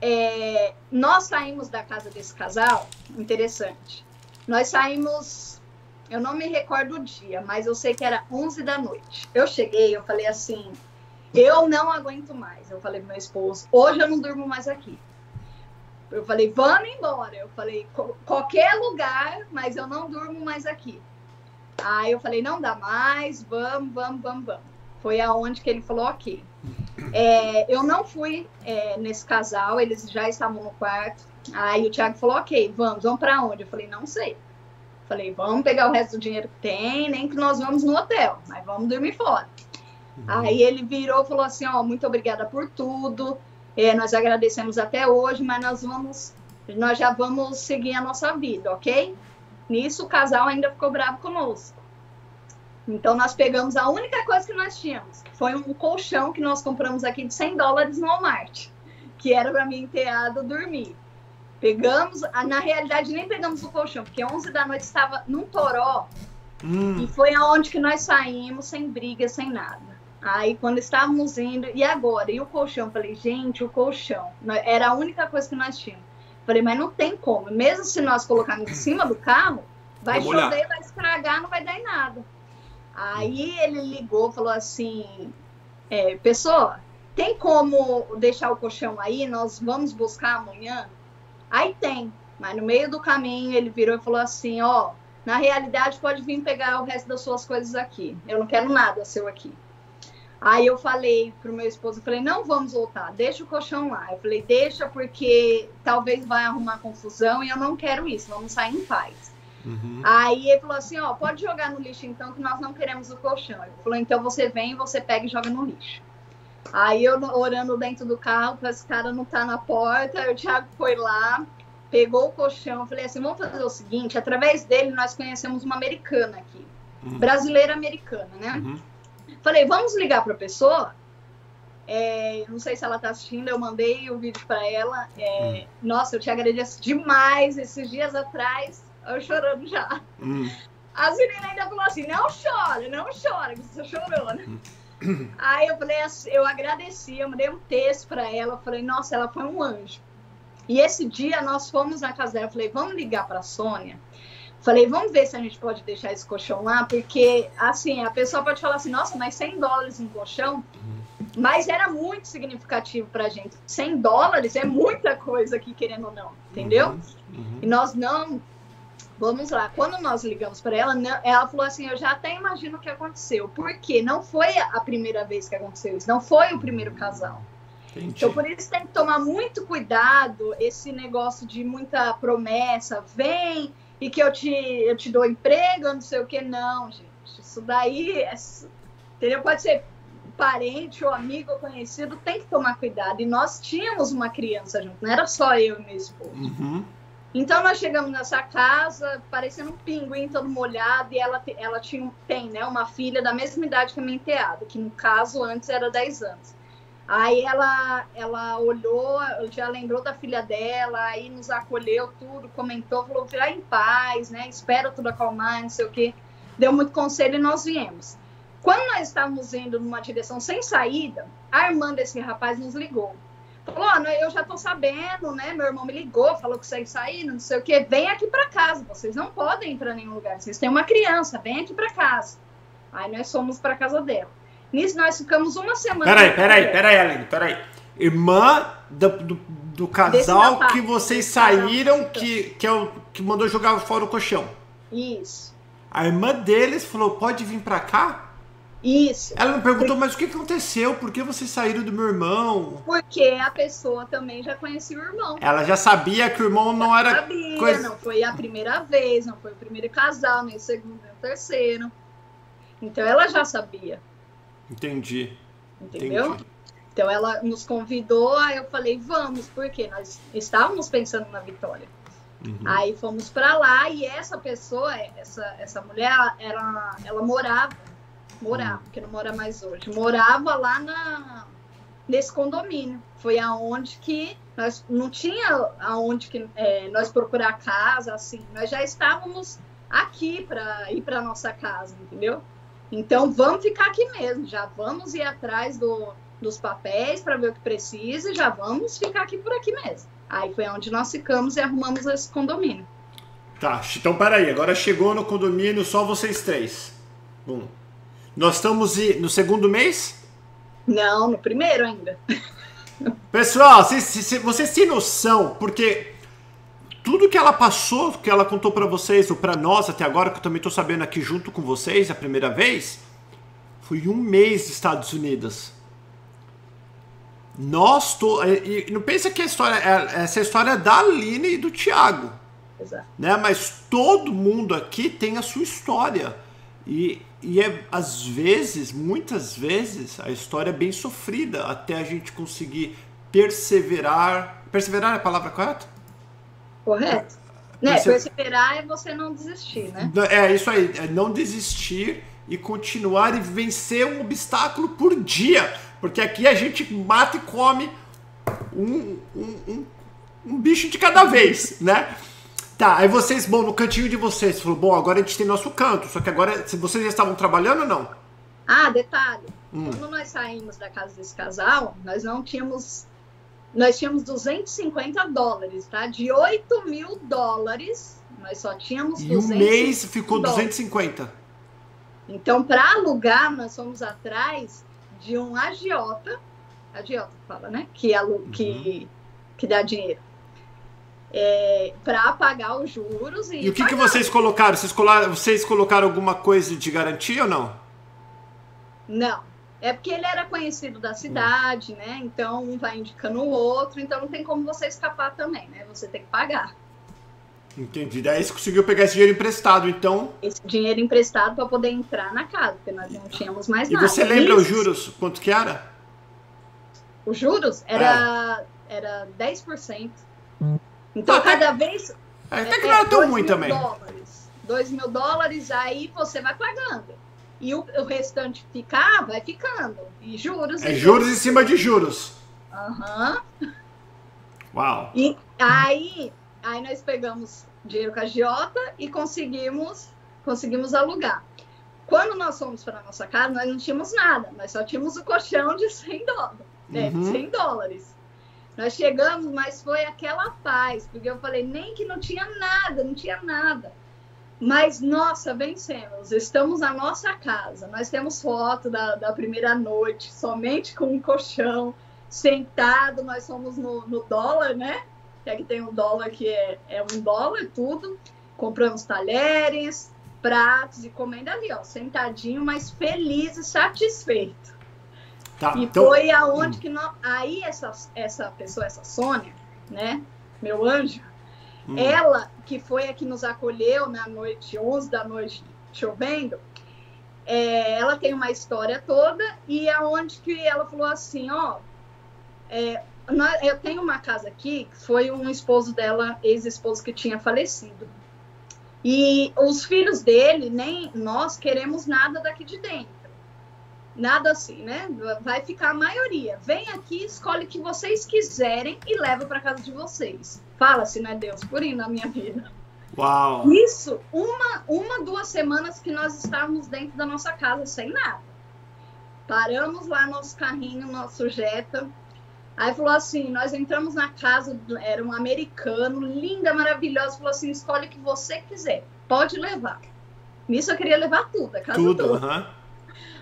É, nós saímos da casa desse casal, interessante. Nós saímos, eu não me recordo o dia, mas eu sei que era 11 da noite. Eu cheguei, eu falei assim, eu não aguento mais. Eu falei pro meu esposo, hoje eu não durmo mais aqui. Eu falei, vamos embora. Eu falei, qualquer lugar, mas eu não durmo mais aqui. Aí eu falei, não dá mais, vamos, vamos, vamos, vamos. Foi aonde que ele falou, ok. É, eu não fui é, nesse casal, eles já estavam no quarto. Aí o Thiago falou, ok, vamos, vamos para onde? Eu falei, não sei. Falei, vamos pegar o resto do dinheiro que tem, nem que nós vamos no hotel, mas vamos dormir fora. Uhum. Aí ele virou e falou assim, ó, muito obrigada por tudo. É, nós agradecemos até hoje, mas nós vamos, nós já vamos seguir a nossa vida, ok? Nisso o casal ainda ficou bravo conosco. Então nós pegamos a única coisa que nós tínhamos, foi um colchão que nós compramos aqui de 100 dólares no Walmart, que era para minha enteada dormir. Pegamos, na realidade nem pegamos o colchão, porque 11 da noite estava num toró hum. e foi aonde que nós saímos sem briga, sem nada. Aí, quando estávamos indo, e agora? E o colchão? Falei, gente, o colchão. Era a única coisa que nós tínhamos. Falei, mas não tem como. Mesmo se nós colocarmos em cima do carro, vai chover, olhar. vai estragar, não vai dar em nada. Aí ele ligou, falou assim: é, pessoa, tem como deixar o colchão aí? Nós vamos buscar amanhã? Aí tem. Mas no meio do caminho ele virou e falou assim: ó, na realidade pode vir pegar o resto das suas coisas aqui. Eu não quero nada seu aqui. Aí eu falei pro meu esposo, eu falei, não vamos voltar, deixa o colchão lá. Eu falei, deixa porque talvez vai arrumar confusão e eu não quero isso, vamos sair em paz. Uhum. Aí ele falou assim, ó, pode jogar no lixo então, que nós não queremos o colchão. Ele falou, então você vem, você pega e joga no lixo. Aí eu orando dentro do carro, para esse cara não tá na porta, o Thiago foi lá, pegou o colchão, falei assim, vamos fazer o seguinte, através dele nós conhecemos uma americana aqui, uhum. brasileira americana, né? Uhum. Falei, vamos ligar para a pessoa. É, não sei se ela está assistindo, eu mandei o vídeo para ela. É, hum. Nossa, eu te agradeço demais. Esses dias atrás, eu chorando já. Hum. As meninas ainda falou assim: não chora, não chora, que você chorou, né? Aí eu falei assim, eu agradeci, eu mandei um texto para ela, eu falei, nossa, ela foi um anjo. E esse dia nós fomos na casa dela, eu falei, vamos ligar para a Sônia Falei, vamos ver se a gente pode deixar esse colchão lá, porque, assim, a pessoa pode falar assim, nossa, mas 100 dólares um colchão, uhum. mas era muito significativo pra gente. 100 dólares é muita coisa aqui, querendo ou não, entendeu? Uhum. Uhum. E nós não vamos lá. Quando nós ligamos para ela, ela falou assim: Eu já até imagino o que aconteceu. Porque não foi a primeira vez que aconteceu isso, não foi o primeiro casal. Entendi. Então, por isso tem que tomar muito cuidado esse negócio de muita promessa. Vem e que eu te, eu te dou emprego, não sei o que. Não, gente. Isso daí é, entendeu? pode ser parente ou amigo ou conhecido, tem que tomar cuidado. E nós tínhamos uma criança junto, não era só eu e meu esposo. Uhum. Então nós chegamos nessa casa, parecendo um pinguim todo molhado, e ela, ela tinha, tem né, uma filha da mesma idade que a minha enteada, que no caso antes era 10 anos. Aí ela, ela olhou, já lembrou da filha dela, aí nos acolheu tudo, comentou, falou, vai em paz, né? Espera tudo acalmar, não sei o quê. Deu muito conselho e nós viemos. Quando nós estávamos indo numa direção sem saída, a irmã desse rapaz nos ligou. Falou, oh, eu já tô sabendo, né? Meu irmão me ligou, falou que vocês saíram, não sei o quê. Vem aqui para casa, vocês não podem ir para nenhum lugar. Vocês têm uma criança, vem aqui para casa. Aí nós fomos para casa dela. Nisso nós ficamos uma semana. Peraí, peraí, peraí, Aline, peraí. Irmã do, do, do casal que vocês saíram, que, que, é o, que mandou jogar fora o colchão. Isso. A irmã deles falou: pode vir para cá? Isso. Ela me perguntou, mas o que aconteceu? Por que vocês saíram do meu irmão? Porque a pessoa também já conhecia o irmão. Ela já sabia que o irmão não era. Sabia, coisa... não foi a primeira vez, não foi o primeiro casal, nem o segundo, nem o terceiro. Então ela já sabia. Entendi. Entendeu? Entendi. Então ela nos convidou, aí eu falei, vamos, porque nós estávamos pensando na vitória. Uhum. Aí fomos para lá e essa pessoa, essa, essa mulher, ela, ela morava morava, hum. porque não mora mais hoje, morava lá na, nesse condomínio. Foi aonde que nós não tinha aonde que é, nós procurar casa, assim, nós já estávamos aqui para ir para nossa casa, entendeu? Então vamos ficar aqui mesmo, já vamos ir atrás do, dos papéis para ver o que precisa e já vamos ficar aqui por aqui mesmo. Aí foi onde nós ficamos e arrumamos esse condomínio. Tá, então peraí, agora chegou no condomínio só vocês três. Bom, nós estamos no segundo mês? Não, no primeiro ainda. Pessoal, vocês, vocês têm noção, porque tudo que ela passou, que ela contou para vocês, ou para nós até agora, que eu também tô sabendo aqui junto com vocês a primeira vez, foi um mês dos Estados Unidos. Nós to... e não pensa que a história é essa história é da Aline e do Thiago. Exato. Né? Mas todo mundo aqui tem a sua história. E e é, às vezes, muitas vezes, a história é bem sofrida até a gente conseguir perseverar. Perseverar é a palavra correta? Correto. Né, perseverar é você não desistir, né? É isso aí, é não desistir e continuar e vencer um obstáculo por dia. Porque aqui a gente mata e come um, um, um, um bicho de cada vez, né? Tá, aí vocês, bom, no cantinho de vocês, falou, bom, agora a gente tem nosso canto, só que agora, se vocês já estavam trabalhando ou não? Ah, detalhe, hum. quando nós saímos da casa desse casal, nós não tínhamos, nós tínhamos 250 dólares, tá? De 8 mil dólares, nós só tínhamos e 250 E um mês ficou dólares. 250. Então, para alugar, nós fomos atrás de um agiota, agiota fala, né? Que, alu uhum. que, que dá dinheiro é, para pagar os juros. E, e o que, que vocês colocaram? Vocês, colocaram? vocês colocaram alguma coisa de garantia ou não? Não. É porque ele era conhecido da cidade, né? Então um vai indicando o outro, então não tem como você escapar também, né? Você tem que pagar. Entendi. Daí você conseguiu pegar esse dinheiro emprestado, então. Esse dinheiro emprestado para poder entrar na casa, porque nós não tínhamos mais e nada. E você lembra Isso. os juros? Quanto que era? Os juros? Era, é. era 10%. Hum. Então, ah, cada vez. É, até que não é tão ruim também. Dólares, 2 mil dólares, aí você vai pagando. E o, o restante ficar, vai ficando. E juros. É e juros em cima de juros. Aham. Uhum. Uau. E aí, aí nós pegamos dinheiro com a Giota e conseguimos, conseguimos alugar. Quando nós fomos para nossa casa, nós não tínhamos nada, nós só tínhamos o colchão de 100 dólares. Né, uhum. 100 dólares. Nós chegamos, mas foi aquela paz, porque eu falei nem que não tinha nada, não tinha nada. Mas, nossa, vencemos. Estamos na nossa casa. Nós temos foto da, da primeira noite, somente com um colchão, sentado. Nós somos no, no dólar, né? Que aqui tem um dólar que é, é um dólar, tudo. Compramos talheres, pratos e comendo ali, ó, sentadinho, mas feliz e satisfeito. Tá, e então... foi aonde que nós, aí essa, essa pessoa, essa Sônia, né, meu anjo, hum. ela que foi a que nos acolheu na noite 11 da noite chovendo, é, ela tem uma história toda e aonde que ela falou assim, ó, é, eu tenho uma casa aqui, que foi um esposo dela, ex-esposo que tinha falecido. E os filhos dele, nem nós queremos nada daqui de dentro. Nada assim, né? Vai ficar a maioria. Vem aqui, escolhe o que vocês quiserem e leva para casa de vocês. Fala se não é Deus por ir na minha vida. Uau! Isso, uma, uma, duas semanas que nós estávamos dentro da nossa casa sem nada. Paramos lá nosso carrinho, nosso Jetta, Aí falou assim: nós entramos na casa, era um americano, linda, maravilhosa. Falou assim: escolhe o que você quiser, pode levar. Nisso eu queria levar tudo, a casa tudo, toda.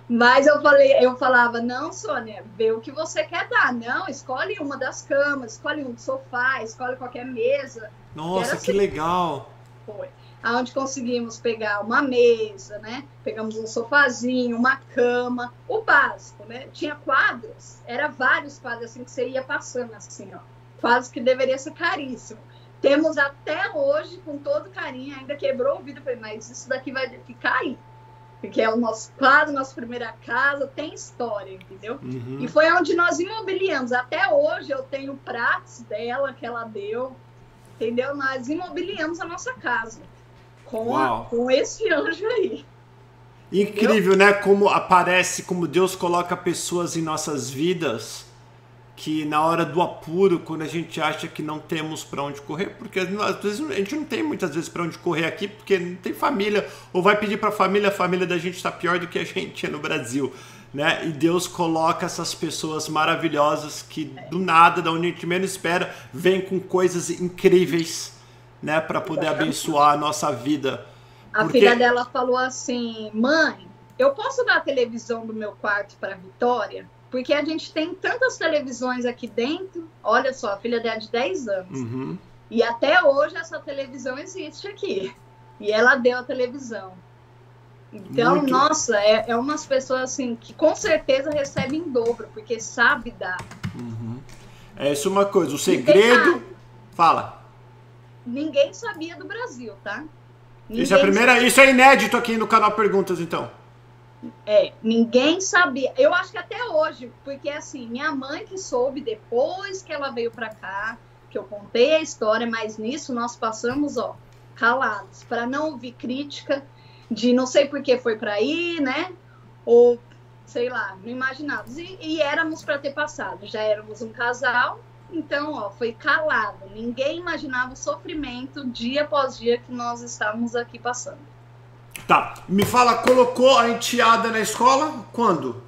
Mas eu falei, eu falava, não, Sônia, vê o que você quer dar. Não, escolhe uma das camas, escolhe um sofá, escolhe qualquer mesa. Nossa, que, que assim. legal. Foi aonde conseguimos pegar uma mesa, né? Pegamos um sofazinho, uma cama, o básico, né? Tinha quadros, era vários quadros assim que você ia passando assim, ó. Quadros que deveria ser caríssimo. Temos até hoje, com todo carinho, ainda quebrou o vidro, falei, mas isso daqui vai ficar aí. Porque é o nosso quadro, nossa primeira casa, tem história, entendeu? Uhum. E foi onde nós imobiliamos. Até hoje eu tenho pratos dela que ela deu, entendeu? Nós imobiliamos a nossa casa com, a, com esse anjo aí. Incrível, né? Como aparece, como Deus coloca pessoas em nossas vidas que na hora do apuro, quando a gente acha que não temos para onde correr, porque às vezes a gente não tem muitas vezes para onde correr aqui, porque não tem família, ou vai pedir para a família, a família da gente está pior do que a gente é no Brasil, né? E Deus coloca essas pessoas maravilhosas que do nada, da onde a gente menos espera, vêm com coisas incríveis né, para poder abençoar a nossa vida. A Porque... filha dela falou assim: "Mãe, eu posso dar a televisão do meu quarto para Vitória? Porque a gente tem tantas televisões aqui dentro. Olha só, a filha dela é de 10 anos. Uhum. E até hoje essa televisão existe aqui. E ela deu a televisão. Então, Muito. nossa, é, é umas pessoas assim que com certeza recebem em dobro, porque sabe dar. Uhum. É isso uma coisa. O segredo. Fala ninguém sabia do Brasil, tá? Ninguém isso é, primeira, sabia. isso é inédito aqui no canal Perguntas, então. É, ninguém sabia. Eu acho que até hoje, porque assim, minha mãe que soube depois que ela veio para cá, que eu contei a história, mas nisso nós passamos, ó, calados, para não ouvir crítica de não sei por que foi para aí, né? Ou sei lá, não imaginávamos. E, e éramos para ter passado. Já éramos um casal, então, ó, foi calado. Ninguém imaginava o sofrimento dia após dia que nós estávamos aqui passando. Tá. Me fala, colocou a enteada na escola? Quando?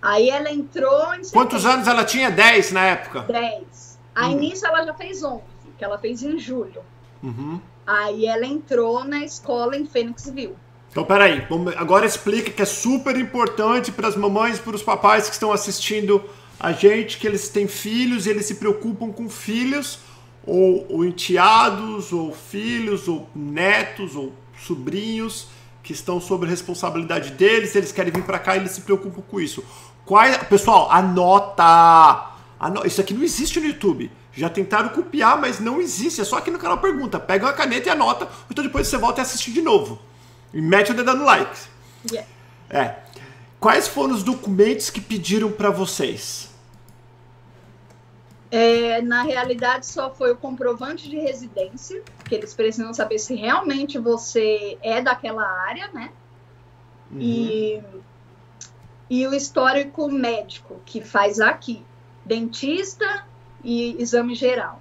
Aí ela entrou em Quantos anos ela tinha? 10 na época? 10. Aí hum. nisso ela já fez 11, que ela fez em julho. Uhum. Aí ela entrou na escola em Phoenixville. Então, peraí. Agora explica que é super importante para as mamães e para os papais que estão assistindo a gente que eles têm filhos e eles se preocupam com filhos, ou, ou enteados, ou filhos, ou netos, ou sobrinhos que estão sob a responsabilidade deles, eles querem vir para cá e eles se preocupam com isso. Quais, pessoal, anota! Anota! Isso aqui não existe no YouTube. Já tentaram copiar, mas não existe. É só aqui no canal Pergunta. Pega uma caneta e anota, então depois você volta e assiste de novo. E mete o dedo no like. Yeah. É. Quais foram os documentos que pediram para vocês? É, na realidade, só foi o comprovante de residência, que eles precisam saber se realmente você é daquela área, né? Uhum. E, e o histórico médico, que faz aqui, dentista e exame geral.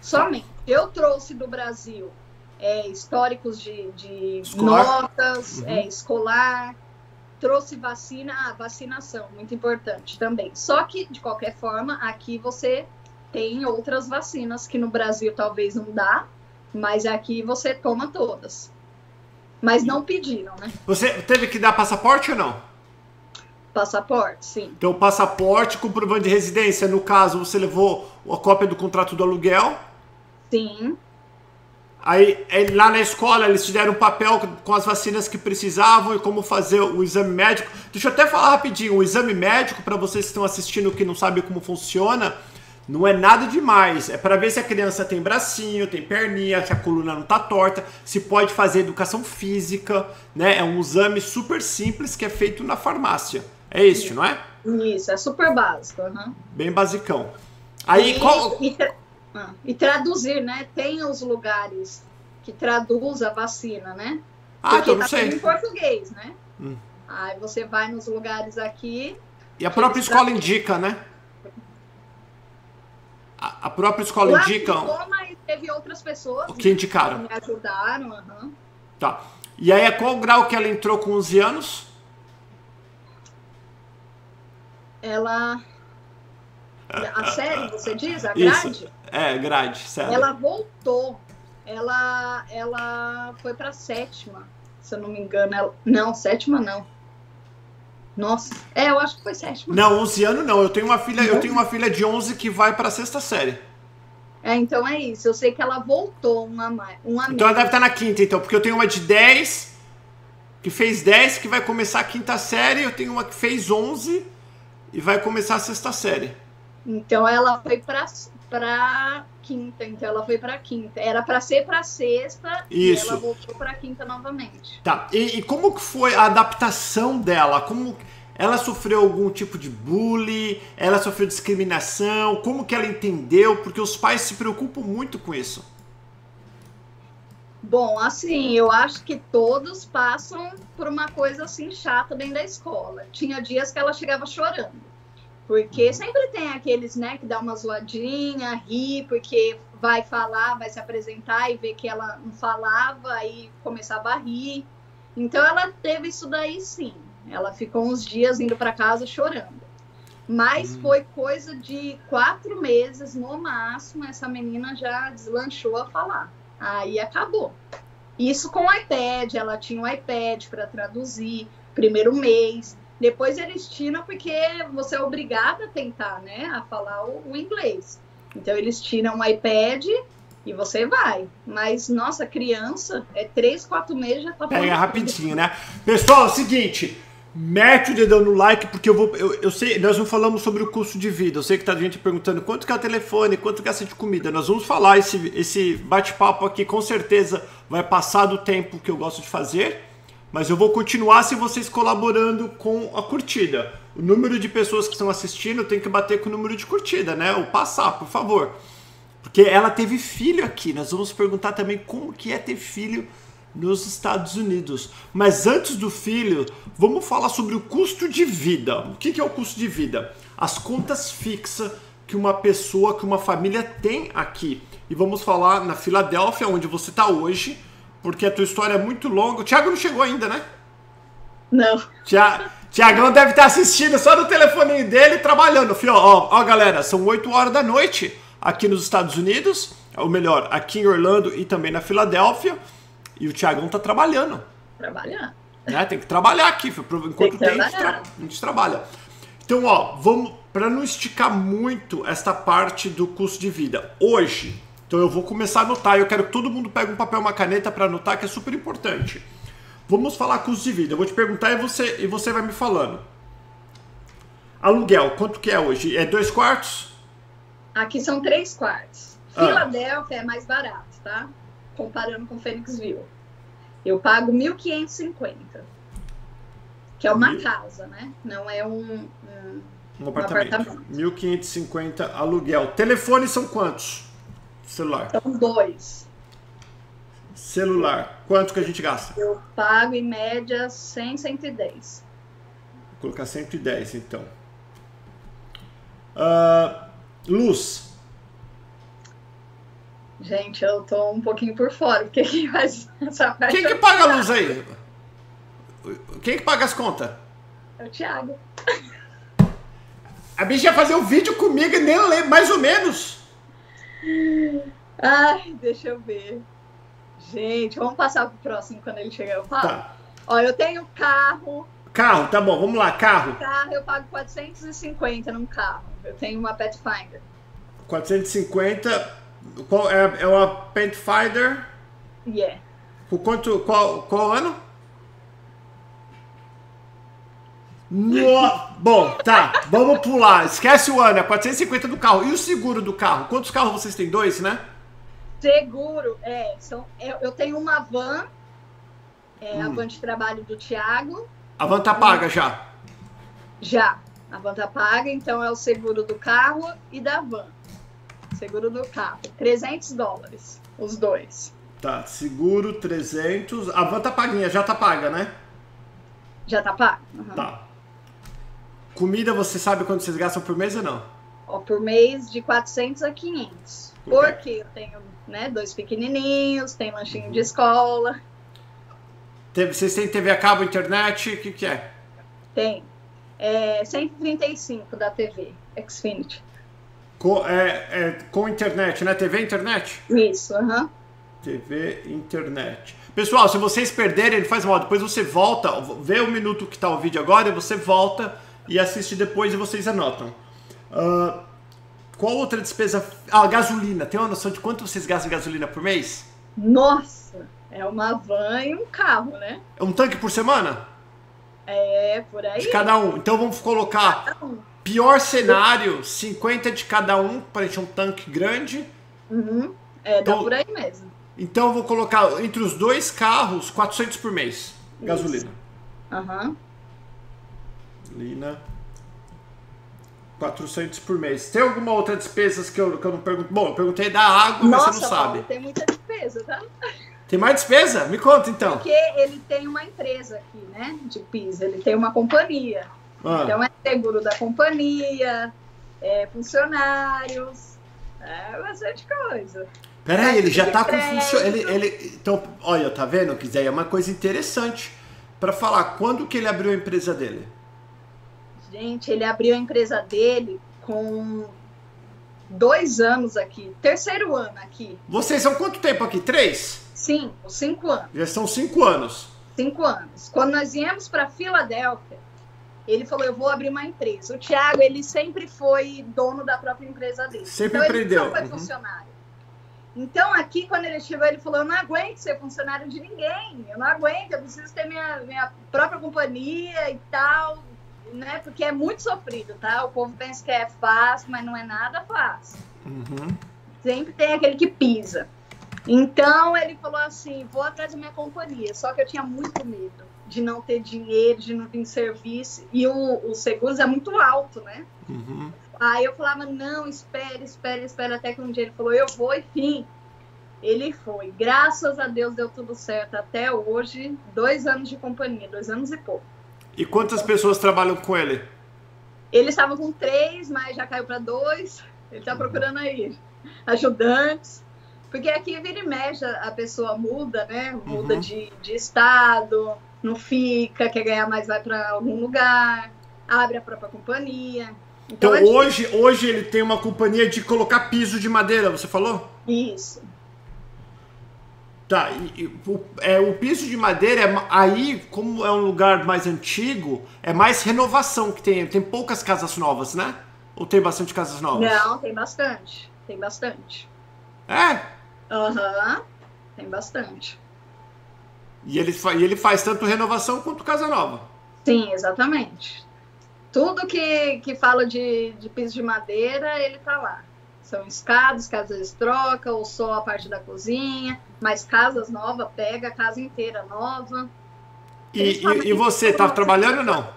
Somente. Eu trouxe do Brasil é, históricos de, de notas, uhum. é, escolar, trouxe vacina, ah, vacinação, muito importante também. Só que, de qualquer forma, aqui você tem outras vacinas que no Brasil talvez não dá, mas aqui você toma todas. Mas não pediram, né? Você teve que dar passaporte ou não? Passaporte, sim. Então, passaporte, comprovante de residência. No caso, você levou a cópia do contrato do aluguel? Sim. Aí, lá na escola, eles te deram um papel com as vacinas que precisavam e como fazer o exame médico. Deixa eu até falar rapidinho: o exame médico, para vocês que estão assistindo que não sabem como funciona, não é nada demais. É para ver se a criança tem bracinho, tem perninha, se a coluna não tá torta, se pode fazer educação física, né? É um exame super simples que é feito na farmácia. É este, não é? Isso, é super básico. Uhum. Bem basicão. Aí e, qual. E, ah, e traduzir, né? Tem os lugares que traduz a vacina, né? Ah, Porque então não tá sei. em português, né? Hum. Aí você vai nos lugares aqui. E a própria escola indica, né? A, a própria escola Lá indica. Mas teve outras pessoas que indicaram. Que me ajudaram. Uhum. Tá. E aí, a qual grau que ela entrou com 11 anos? Ela. A série, você diz? A grade? Isso. É, grade, sério. Ela voltou. Ela, ela foi pra sétima, se eu não me engano. Ela... Não, sétima não. Nossa, é, eu acho que foi sétima. Não, 11 anos não. Eu tenho uma filha, eu tenho uma filha de 11 que vai para sexta série. É, então é isso. Eu sei que ela voltou uma uma Então ela deve estar na quinta, então, porque eu tenho uma de 10 que fez 10 que vai começar a quinta série, eu tenho uma que fez 11 e vai começar a sexta série. Então ela foi para para quinta, então ela foi para quinta. Era para ser para sexta Isso. e ela voltou para quinta novamente. Tá. E, e, como que foi a adaptação dela? Como ela sofreu algum tipo de bullying? Ela sofreu discriminação? Como que ela entendeu? Porque os pais se preocupam muito com isso. Bom, assim, eu acho que todos passam por uma coisa assim chata dentro da escola. Tinha dias que ela chegava chorando porque sempre tem aqueles, né, que dá uma zoadinha, ri, porque vai falar, vai se apresentar e ver que ela não falava e começava a rir. Então ela teve isso daí sim. Ela ficou uns dias indo para casa chorando. Mas hum. foi coisa de quatro meses no máximo, essa menina já deslanchou a falar. Aí acabou. Isso com o iPad, ela tinha um iPad para traduzir, primeiro mês. Depois eles tiram porque você é obrigado a tentar, né, a falar o, o inglês. Então eles tiram o iPad e você vai. Mas, nossa, criança, é três, quatro meses já tá Pega rapidinho, né? Pessoal, é o seguinte. Mete o dedão no like, porque eu vou. Eu, eu sei, nós não falamos sobre o custo de vida. Eu sei que tá gente perguntando quanto que é o telefone, quanto gasta de comida. Nós vamos falar esse, esse bate-papo aqui, com certeza vai passar do tempo que eu gosto de fazer. Mas eu vou continuar se vocês colaborando com a curtida. O número de pessoas que estão assistindo tem que bater com o número de curtida, né? Ou passar, por favor. Porque ela teve filho aqui. Nós vamos perguntar também como que é ter filho nos Estados Unidos. Mas antes do filho, vamos falar sobre o custo de vida. O que é o custo de vida? As contas fixas que uma pessoa, que uma família tem aqui. E vamos falar na Filadélfia, onde você está hoje porque a tua história é muito longa. O Thiago não chegou ainda, né? Não. Tiagão deve estar assistindo só no telefoninho dele trabalhando. Fio, ó, ó, galera, são 8 horas da noite aqui nos Estados Unidos, ou melhor, aqui em Orlando e também na Filadélfia. E o Tiagão tá trabalhando. Trabalhando. Né? Tem que trabalhar aqui, enquanto tem, tem a, gente tra a gente trabalha. Então, ó, vamos para não esticar muito esta parte do custo de vida. Hoje, então eu vou começar a anotar. Eu quero que todo mundo pegue um papel e uma caneta para anotar, que é super importante. Vamos falar custo de vida. Eu vou te perguntar e você, e você vai me falando. Aluguel, quanto que é hoje? É dois quartos? Aqui são três quartos. Ah. Filadélfia é mais barato, tá? Comparando com Phoenixville. Eu pago 1.550. Que é uma casa, né? Não é um, um, um apartamento. Um apartamento. 1.550 aluguel. Telefones são quantos? Celular. São dois. Celular. Quanto que a gente gasta? Eu pago em média 100, 110. Vou colocar 110 então. Uh, luz. Gente, eu tô um pouquinho por fora, porque quem faz essa parte. Quem que paga a luz aí? Quem que paga as contas? É o Thiago. A bicha ia fazer um vídeo comigo e nem ler, mais ou menos. Ai, deixa eu ver. Gente, vamos passar pro próximo quando ele chegar. Eu falo. Tá. Ó, eu tenho carro. Carro, tá bom, vamos lá, carro. Carro eu pago 450 num carro. Eu tenho uma Pathfinder. 450. Qual é, é uma Pathfinder? Yeah. Por quanto, qual, qual ano? No... Bom, tá, vamos pular. Esquece o ano, é 450 do carro. E o seguro do carro? Quantos carros vocês têm? Dois, né? Seguro, é. São, eu, eu tenho uma van, é, hum. a van de trabalho do Thiago. A van tá paga já? Já. A van tá paga, então é o seguro do carro e da van. Seguro do carro. 300 dólares, os dois. Tá, seguro 300. A van tá paguinha, já tá paga, né? Já tá paga. Uhum. Tá. Comida, você sabe quanto vocês gastam por mês ou não? Ó, por mês de 400 a 500. Porque eu tenho né, dois pequenininhos, tem lanchinho uhum. de escola. Vocês têm TV a cabo, internet? O que, que é? Tem. É 135 da TV, Xfinity. Com, é, é, com internet, né? TV internet? Isso, aham. Uhum. TV internet. Pessoal, se vocês perderem, ele faz mal. Depois você volta, vê o minuto que está o vídeo agora, e você volta e assiste depois e vocês anotam. Uh, qual outra despesa? Ah, gasolina. Tem uma noção de quanto vocês gastam gasolina por mês? Nossa, é uma van e um carro, né? É um tanque por semana? É, por aí. De cada um. Então vamos colocar um. pior cenário, 50 de cada um, para encher um tanque grande. Uhum. É, então, dá por aí mesmo. Então eu vou colocar entre os dois carros 400 por mês. Gasolina. Aham. Uhum. Gasolina. 400 por mês. Tem alguma outra despesa que eu, que eu não pergunto? Bom, eu perguntei da água, Nossa, mas você não sabe. tem muita despesa, tá? Tem mais despesa? Me conta então. Porque ele tem uma empresa aqui, né? De piso. Ele tem uma companhia. Ah. Então é seguro da companhia, é funcionários, é bastante coisa. Peraí, ele já tá com funcionário. Ele, ele, então, olha, tá vendo, quiser é uma coisa interessante para falar. Quando que ele abriu a empresa dele? Gente, ele abriu a empresa dele com dois anos aqui, terceiro ano aqui. Vocês são quanto tempo aqui? Três? Sim, cinco anos. Já são cinco anos. Cinco anos. Quando nós viemos para Filadélfia, ele falou: Eu vou abrir uma empresa. O Thiago, ele sempre foi dono da própria empresa dele. Sempre então, empreendeu. Ele foi uhum. funcionário. Então, aqui, quando ele chegou, ele falou: Eu não aguento ser funcionário de ninguém. Eu não aguento, eu preciso ter minha, minha própria companhia e tal né? Porque é muito sofrido, tá? O povo pensa que é fácil, mas não é nada fácil. Uhum. Sempre tem aquele que pisa. Então ele falou assim: vou atrás da minha companhia. Só que eu tinha muito medo de não ter dinheiro, de não ter serviço. E o, o seguros é muito alto, né? Uhum. Aí eu falava: não, espere, espere, espere. Até que um dia ele falou: eu vou, enfim. Ele foi. Graças a Deus deu tudo certo até hoje. Dois anos de companhia, dois anos e pouco. E quantas pessoas trabalham com ele? Ele estava com três, mas já caiu para dois. Ele está procurando aí ajudantes. Porque aqui vira e mexe, a pessoa muda, né? Muda uhum. de, de estado, não fica, quer ganhar mais, vai para algum lugar, abre a própria companhia. Então, então é hoje, hoje ele tem uma companhia de colocar piso de madeira, você falou? Isso. Tá, e, o, é, o piso de madeira, é, aí, como é um lugar mais antigo, é mais renovação que tem. Tem poucas casas novas, né? Ou tem bastante casas novas? Não, tem bastante. Tem bastante. É? Aham, uhum, tem bastante. E ele, e ele faz tanto renovação quanto casa nova? Sim, exatamente. Tudo que, que fala de, de piso de madeira, ele tá lá. São escadas, casas troca, ou só a parte da cozinha, mas casas novas, pega a casa inteira nova. E, e, e você, tá trabalhando ou não?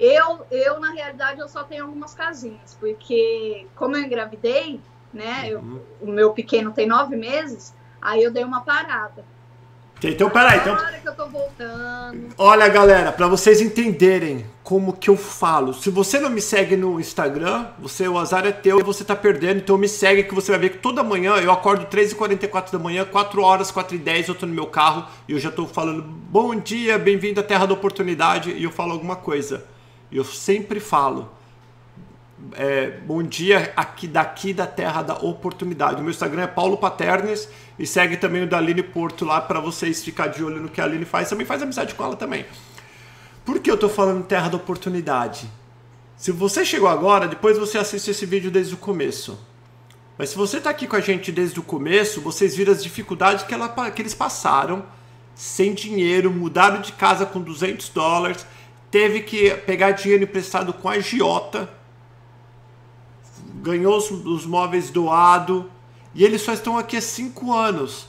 Eu, eu, na realidade, eu só tenho algumas casinhas, porque como eu engravidei, né, uhum. eu, o meu pequeno tem nove meses, aí eu dei uma parada. Então, peraí. Então... que eu tô voltando. Olha, galera, para vocês entenderem como que eu falo. Se você não me segue no Instagram, você, o azar é teu e você tá perdendo. Então me segue que você vai ver que toda manhã eu acordo 3h44 da manhã, 4 horas, 4h10 eu tô no meu carro e eu já tô falando bom dia, bem-vindo à Terra da Oportunidade e eu falo alguma coisa. Eu sempre falo é, bom dia aqui daqui da terra da oportunidade. O meu Instagram é Paulo Paternes e segue também o da Aline Porto lá para vocês ficar de olho no que a Aline faz. Também faz amizade com ela também. Por que eu tô falando terra da oportunidade? Se você chegou agora, depois você assiste esse vídeo desde o começo. Mas se você está aqui com a gente desde o começo, vocês viram as dificuldades que, ela, que eles passaram, sem dinheiro, mudaram de casa com 200 dólares, teve que pegar dinheiro emprestado com a agiota, ganhou os, os móveis doado, e eles só estão aqui há cinco anos.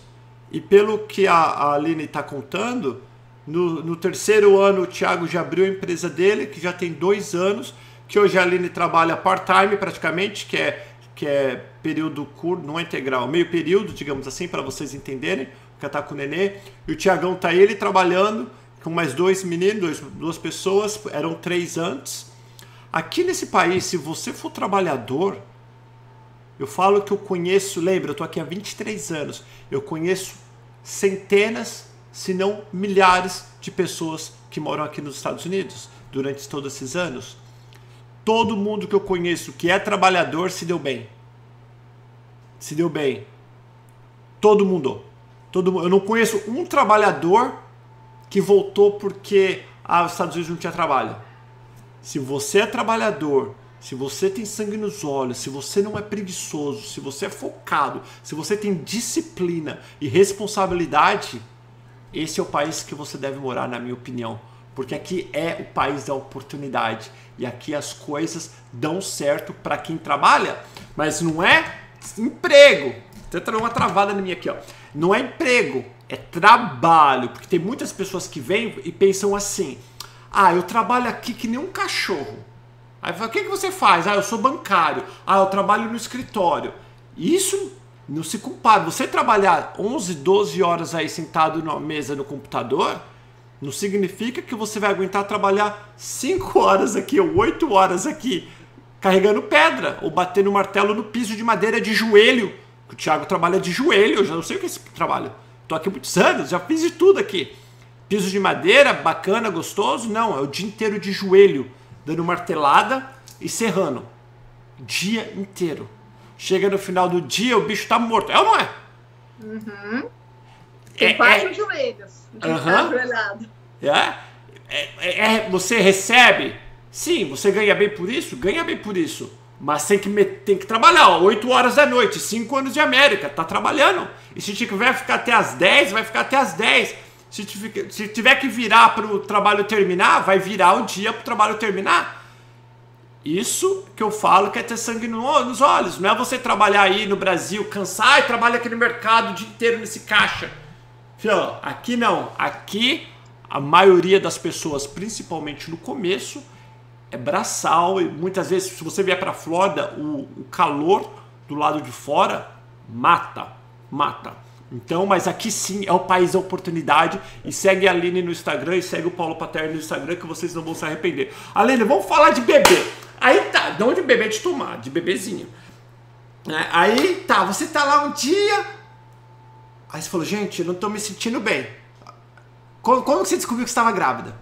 E pelo que a, a Aline está contando, no, no, terceiro ano o Thiago já abriu a empresa dele, que já tem dois anos, que hoje a Aline trabalha part-time praticamente, que é, que é período curto, não é integral, meio período, digamos assim, para vocês entenderem, que está com o nenê. E o Tiagão tá ele trabalhando com mais dois meninos, dois, duas pessoas, eram três antes. Aqui nesse país, se você for trabalhador, eu falo que eu conheço, lembra, eu estou aqui há 23 anos, eu conheço centenas, se não milhares de pessoas que moram aqui nos Estados Unidos durante todos esses anos. Todo mundo que eu conheço que é trabalhador se deu bem. Se deu bem. Todo mundo. Todo, eu não conheço um trabalhador que voltou porque ah, os Estados Unidos não tinha trabalho. Se você é trabalhador, se você tem sangue nos olhos, se você não é preguiçoso, se você é focado, se você tem disciplina e responsabilidade, esse é o país que você deve morar, na minha opinião. Porque aqui é o país da oportunidade. E aqui as coisas dão certo para quem trabalha. Mas não é emprego. Tenta dar uma travada na minha aqui, ó. Não é emprego, é trabalho. Porque tem muitas pessoas que vêm e pensam assim: ah, eu trabalho aqui que nem um cachorro. Aí fala, o que, que você faz? Ah, eu sou bancário. Ah, eu trabalho no escritório. Isso não se compara. Você trabalhar 11, 12 horas aí sentado na mesa no computador, não significa que você vai aguentar trabalhar 5 horas aqui ou 8 horas aqui carregando pedra ou batendo martelo no piso de madeira de joelho. O Thiago trabalha de joelho, eu já não sei o que é esse trabalho. Tô aqui muitos anos, já fiz de tudo aqui. Piso de madeira, bacana, gostoso? Não, é o dia inteiro de joelho dando martelada e serrando. Dia inteiro. Chega no final do dia, o bicho tá morto. É ou não é? Uhum. Tem é, quatro é... joelhos. De uhum. É? É, é, você recebe? Sim, você ganha bem por isso? Ganha bem por isso. Mas tem que, tem que trabalhar, ó, 8 horas da noite, 5 anos de América, tá trabalhando. E se tiver ficar até as 10, vai ficar até as 10. Se, tiver que virar para o trabalho terminar, vai virar o dia para o trabalho terminar. Isso que eu falo que é ter sangue no, nos olhos. Não é você trabalhar aí no Brasil, cansar e trabalhar aqui no mercado o dia inteiro nesse caixa. Filho, aqui não. Aqui a maioria das pessoas, principalmente no começo, é braçal. E muitas vezes, se você vier para a Flórida, o, o calor do lado de fora mata. Mata. Então, mas aqui sim é o país da oportunidade. E segue a Aline no Instagram e segue o Paulo Paterno no Instagram que vocês não vão se arrepender. Aline, vamos falar de bebê. Aí tá, não de bebê de tomar, de bebezinho. É, aí tá, você tá lá um dia. Aí você falou, gente, eu não tô me sentindo bem. Como, como você descobriu que estava grávida?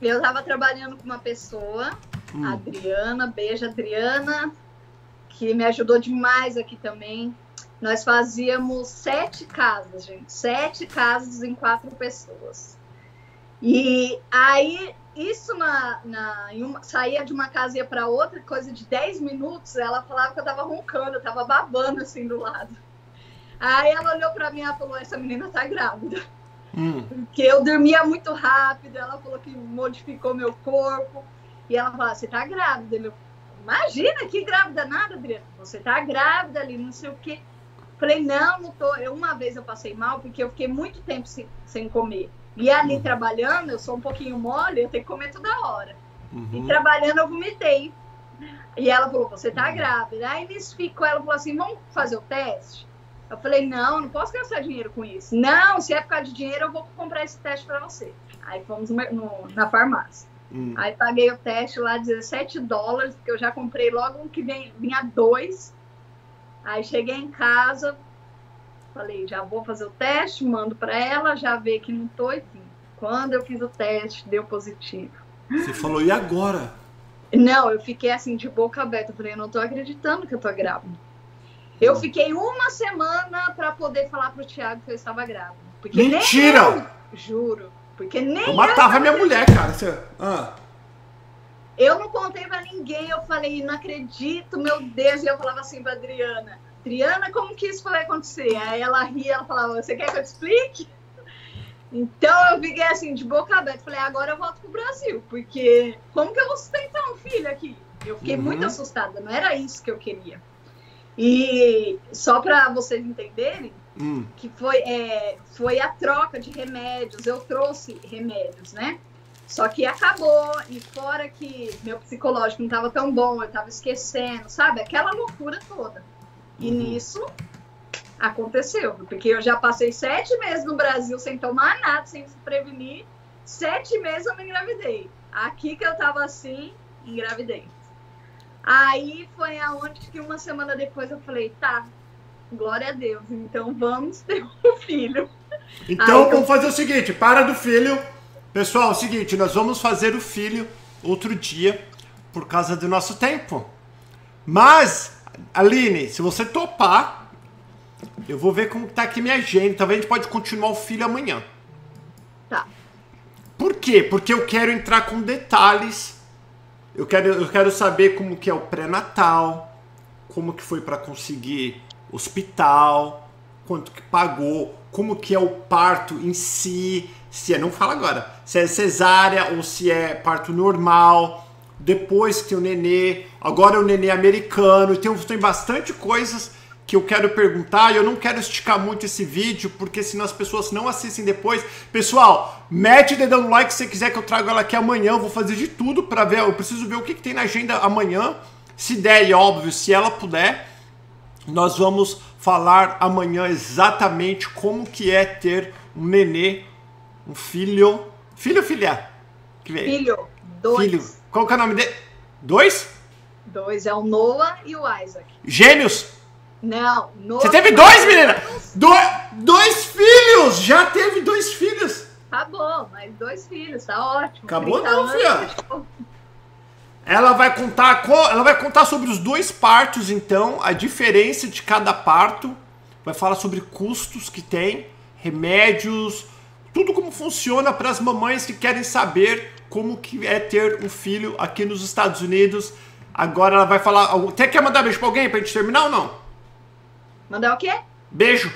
Eu tava trabalhando com uma pessoa, hum. Adriana, beijo Adriana, que me ajudou demais aqui também nós fazíamos sete casas, gente, sete casas em quatro pessoas. E aí, isso na, na uma, saía de uma casa e ia para outra, coisa de dez minutos, ela falava que eu tava roncando, eu tava babando assim do lado. Aí ela olhou para mim e falou: Essa menina tá grávida. Hum. Porque eu dormia muito rápido, ela falou que modificou meu corpo. E ela falou: Você tá grávida? Eu, Imagina que grávida nada, Adriana. Você tá grávida ali, não sei o quê. Falei, não, não tô. Eu, uma vez eu passei mal porque eu fiquei muito tempo sem, sem comer. E ali uhum. trabalhando, eu sou um pouquinho mole, eu tenho que comer toda hora. Uhum. E trabalhando, eu vomitei. E ela falou, você tá uhum. grávida. Aí eles ficou, ela falou assim, vamos fazer o teste? Eu falei, não, não posso gastar dinheiro com isso. Não, se é por causa de dinheiro, eu vou comprar esse teste para você. Aí fomos no, no, na farmácia. Hum. Aí paguei o teste lá, 17 dólares, porque eu já comprei logo um que vem, vinha dois. Aí cheguei em casa, falei, já vou fazer o teste, mando para ela, já vê que não tô, enfim. Quando eu fiz o teste, deu positivo. Você falou, e agora? Não, eu fiquei assim de boca aberta. Falei, eu não tô acreditando que eu tô grávida. Eu fiquei uma semana para poder falar pro Thiago que eu estava grávida. Porque Mentira! Eu, juro. Porque nem eu matava eu minha mulher, cara. Você... Ah. Eu não contei para ninguém, eu falei, não acredito, meu Deus. E eu falava assim pra Adriana, Triana, como que isso vai acontecer? Aí ela ria, ela falava, você quer que eu te explique? Então eu fiquei assim, de boca aberta. Falei, agora eu volto pro Brasil, porque como que eu vou sustentar um filho aqui? Eu fiquei uhum. muito assustada, não era isso que eu queria. E só para vocês entenderem, hum. que foi, é, foi a troca de remédios, eu trouxe remédios, né? Só que acabou, e fora que meu psicológico não estava tão bom, eu estava esquecendo, sabe? Aquela loucura toda. E uhum. nisso aconteceu, porque eu já passei sete meses no Brasil sem tomar nada, sem se prevenir. Sete meses eu me engravidei. Aqui que eu tava assim, engravidei. Aí foi aonde que uma semana depois eu falei, tá, glória a Deus, então vamos ter um filho. Então Aí, vamos eu... fazer o seguinte, para do filho. Pessoal, é o seguinte, nós vamos fazer o filho outro dia por causa do nosso tempo. Mas, Aline, se você topar, eu vou ver como tá aqui minha agenda. Talvez a gente pode continuar o filho amanhã. Tá. Por quê? Porque eu quero entrar com detalhes eu quero, eu quero saber como que é o pré-natal, como que foi para conseguir hospital, quanto que pagou, como que é o parto em si, se é, não fala agora, se é cesárea ou se é parto normal, depois que tem o nenê, agora é o nenê americano, tem, tem bastante coisas que eu quero perguntar eu não quero esticar muito esse vídeo, porque senão as pessoas não assistem depois. Pessoal, mete o dedão no like se você quiser que eu traga ela aqui amanhã. Eu vou fazer de tudo para ver. Eu preciso ver o que, que tem na agenda amanhã. Se der, e óbvio, se ela puder, nós vamos falar amanhã exatamente como que é ter um nenê, um filho. Filho ou filha? Que vem? Filho. Dois. Filho. Qual que é o nome dele? Dois? Dois. É o Noah e o Isaac. Gêmeos? Não. Você teve dois, menina? Do, dois filhos! Já teve dois filhos. Tá bom, mas dois filhos, tá ótimo. Acabou não, filha. Ela vai contar, ela vai contar sobre os dois partos, então, a diferença de cada parto. Vai falar sobre custos que tem, remédios, tudo como funciona para as mamães que querem saber como que é ter um filho aqui nos Estados Unidos. Agora ela vai falar. Até quer mandar beijo pra alguém pra gente terminar ou não? Mandar o quê? Beijo.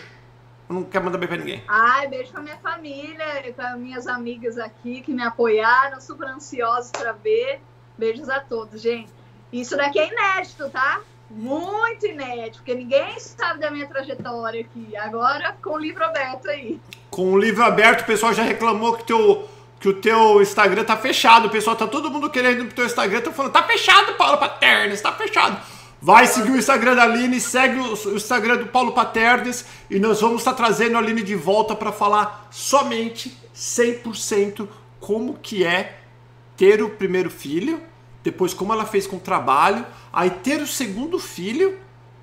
Eu não quero mandar beijo pra ninguém. Ai, beijo pra minha família, pra minhas amigas aqui que me apoiaram, super ansiosos pra ver. Beijos a todos, gente. Isso daqui é inédito, tá? Muito inédito, porque ninguém sabe da minha trajetória aqui. Agora, com o livro aberto aí. Com o livro aberto, o pessoal já reclamou que teu, que o teu Instagram tá fechado. O pessoal tá todo mundo querendo ir pro teu Instagram. Tá falando, tá fechado, Paulo Paternes, tá fechado. Vai seguir o Instagram da Aline, segue o Instagram do Paulo Paternes e nós vamos estar trazendo a Aline de volta para falar somente 100% como que é ter o primeiro filho, depois como ela fez com o trabalho, aí ter o segundo filho,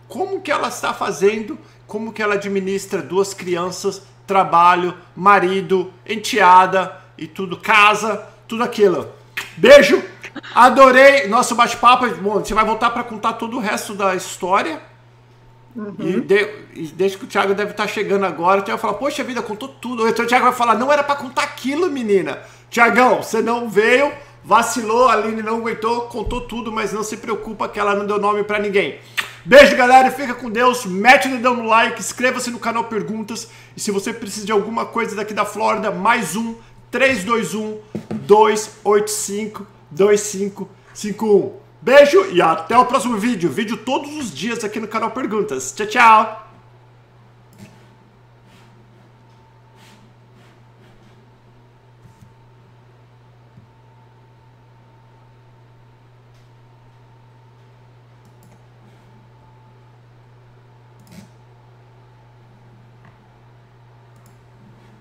como que ela está fazendo, como que ela administra duas crianças, trabalho, marido, enteada e tudo, casa, tudo aquilo. Beijo! Adorei nosso bate-papo. Bom, você vai voltar para contar todo o resto da história. Uhum. E, de, e desde que o Thiago deve estar tá chegando agora, o Thiago vai falar, poxa vida, contou tudo. Então o Thiago vai falar, não era para contar aquilo, menina. Tiagão, você não veio, vacilou, a Aline não aguentou, contou tudo, mas não se preocupa que ela não deu nome para ninguém. Beijo, galera, fica com Deus, mete o dedão no like, inscreva-se no canal Perguntas. E se você precisa de alguma coisa daqui da Flórida, mais um 321 285 2551. Beijo e até o próximo vídeo. Vídeo todos os dias aqui no canal Perguntas. Tchau, tchau!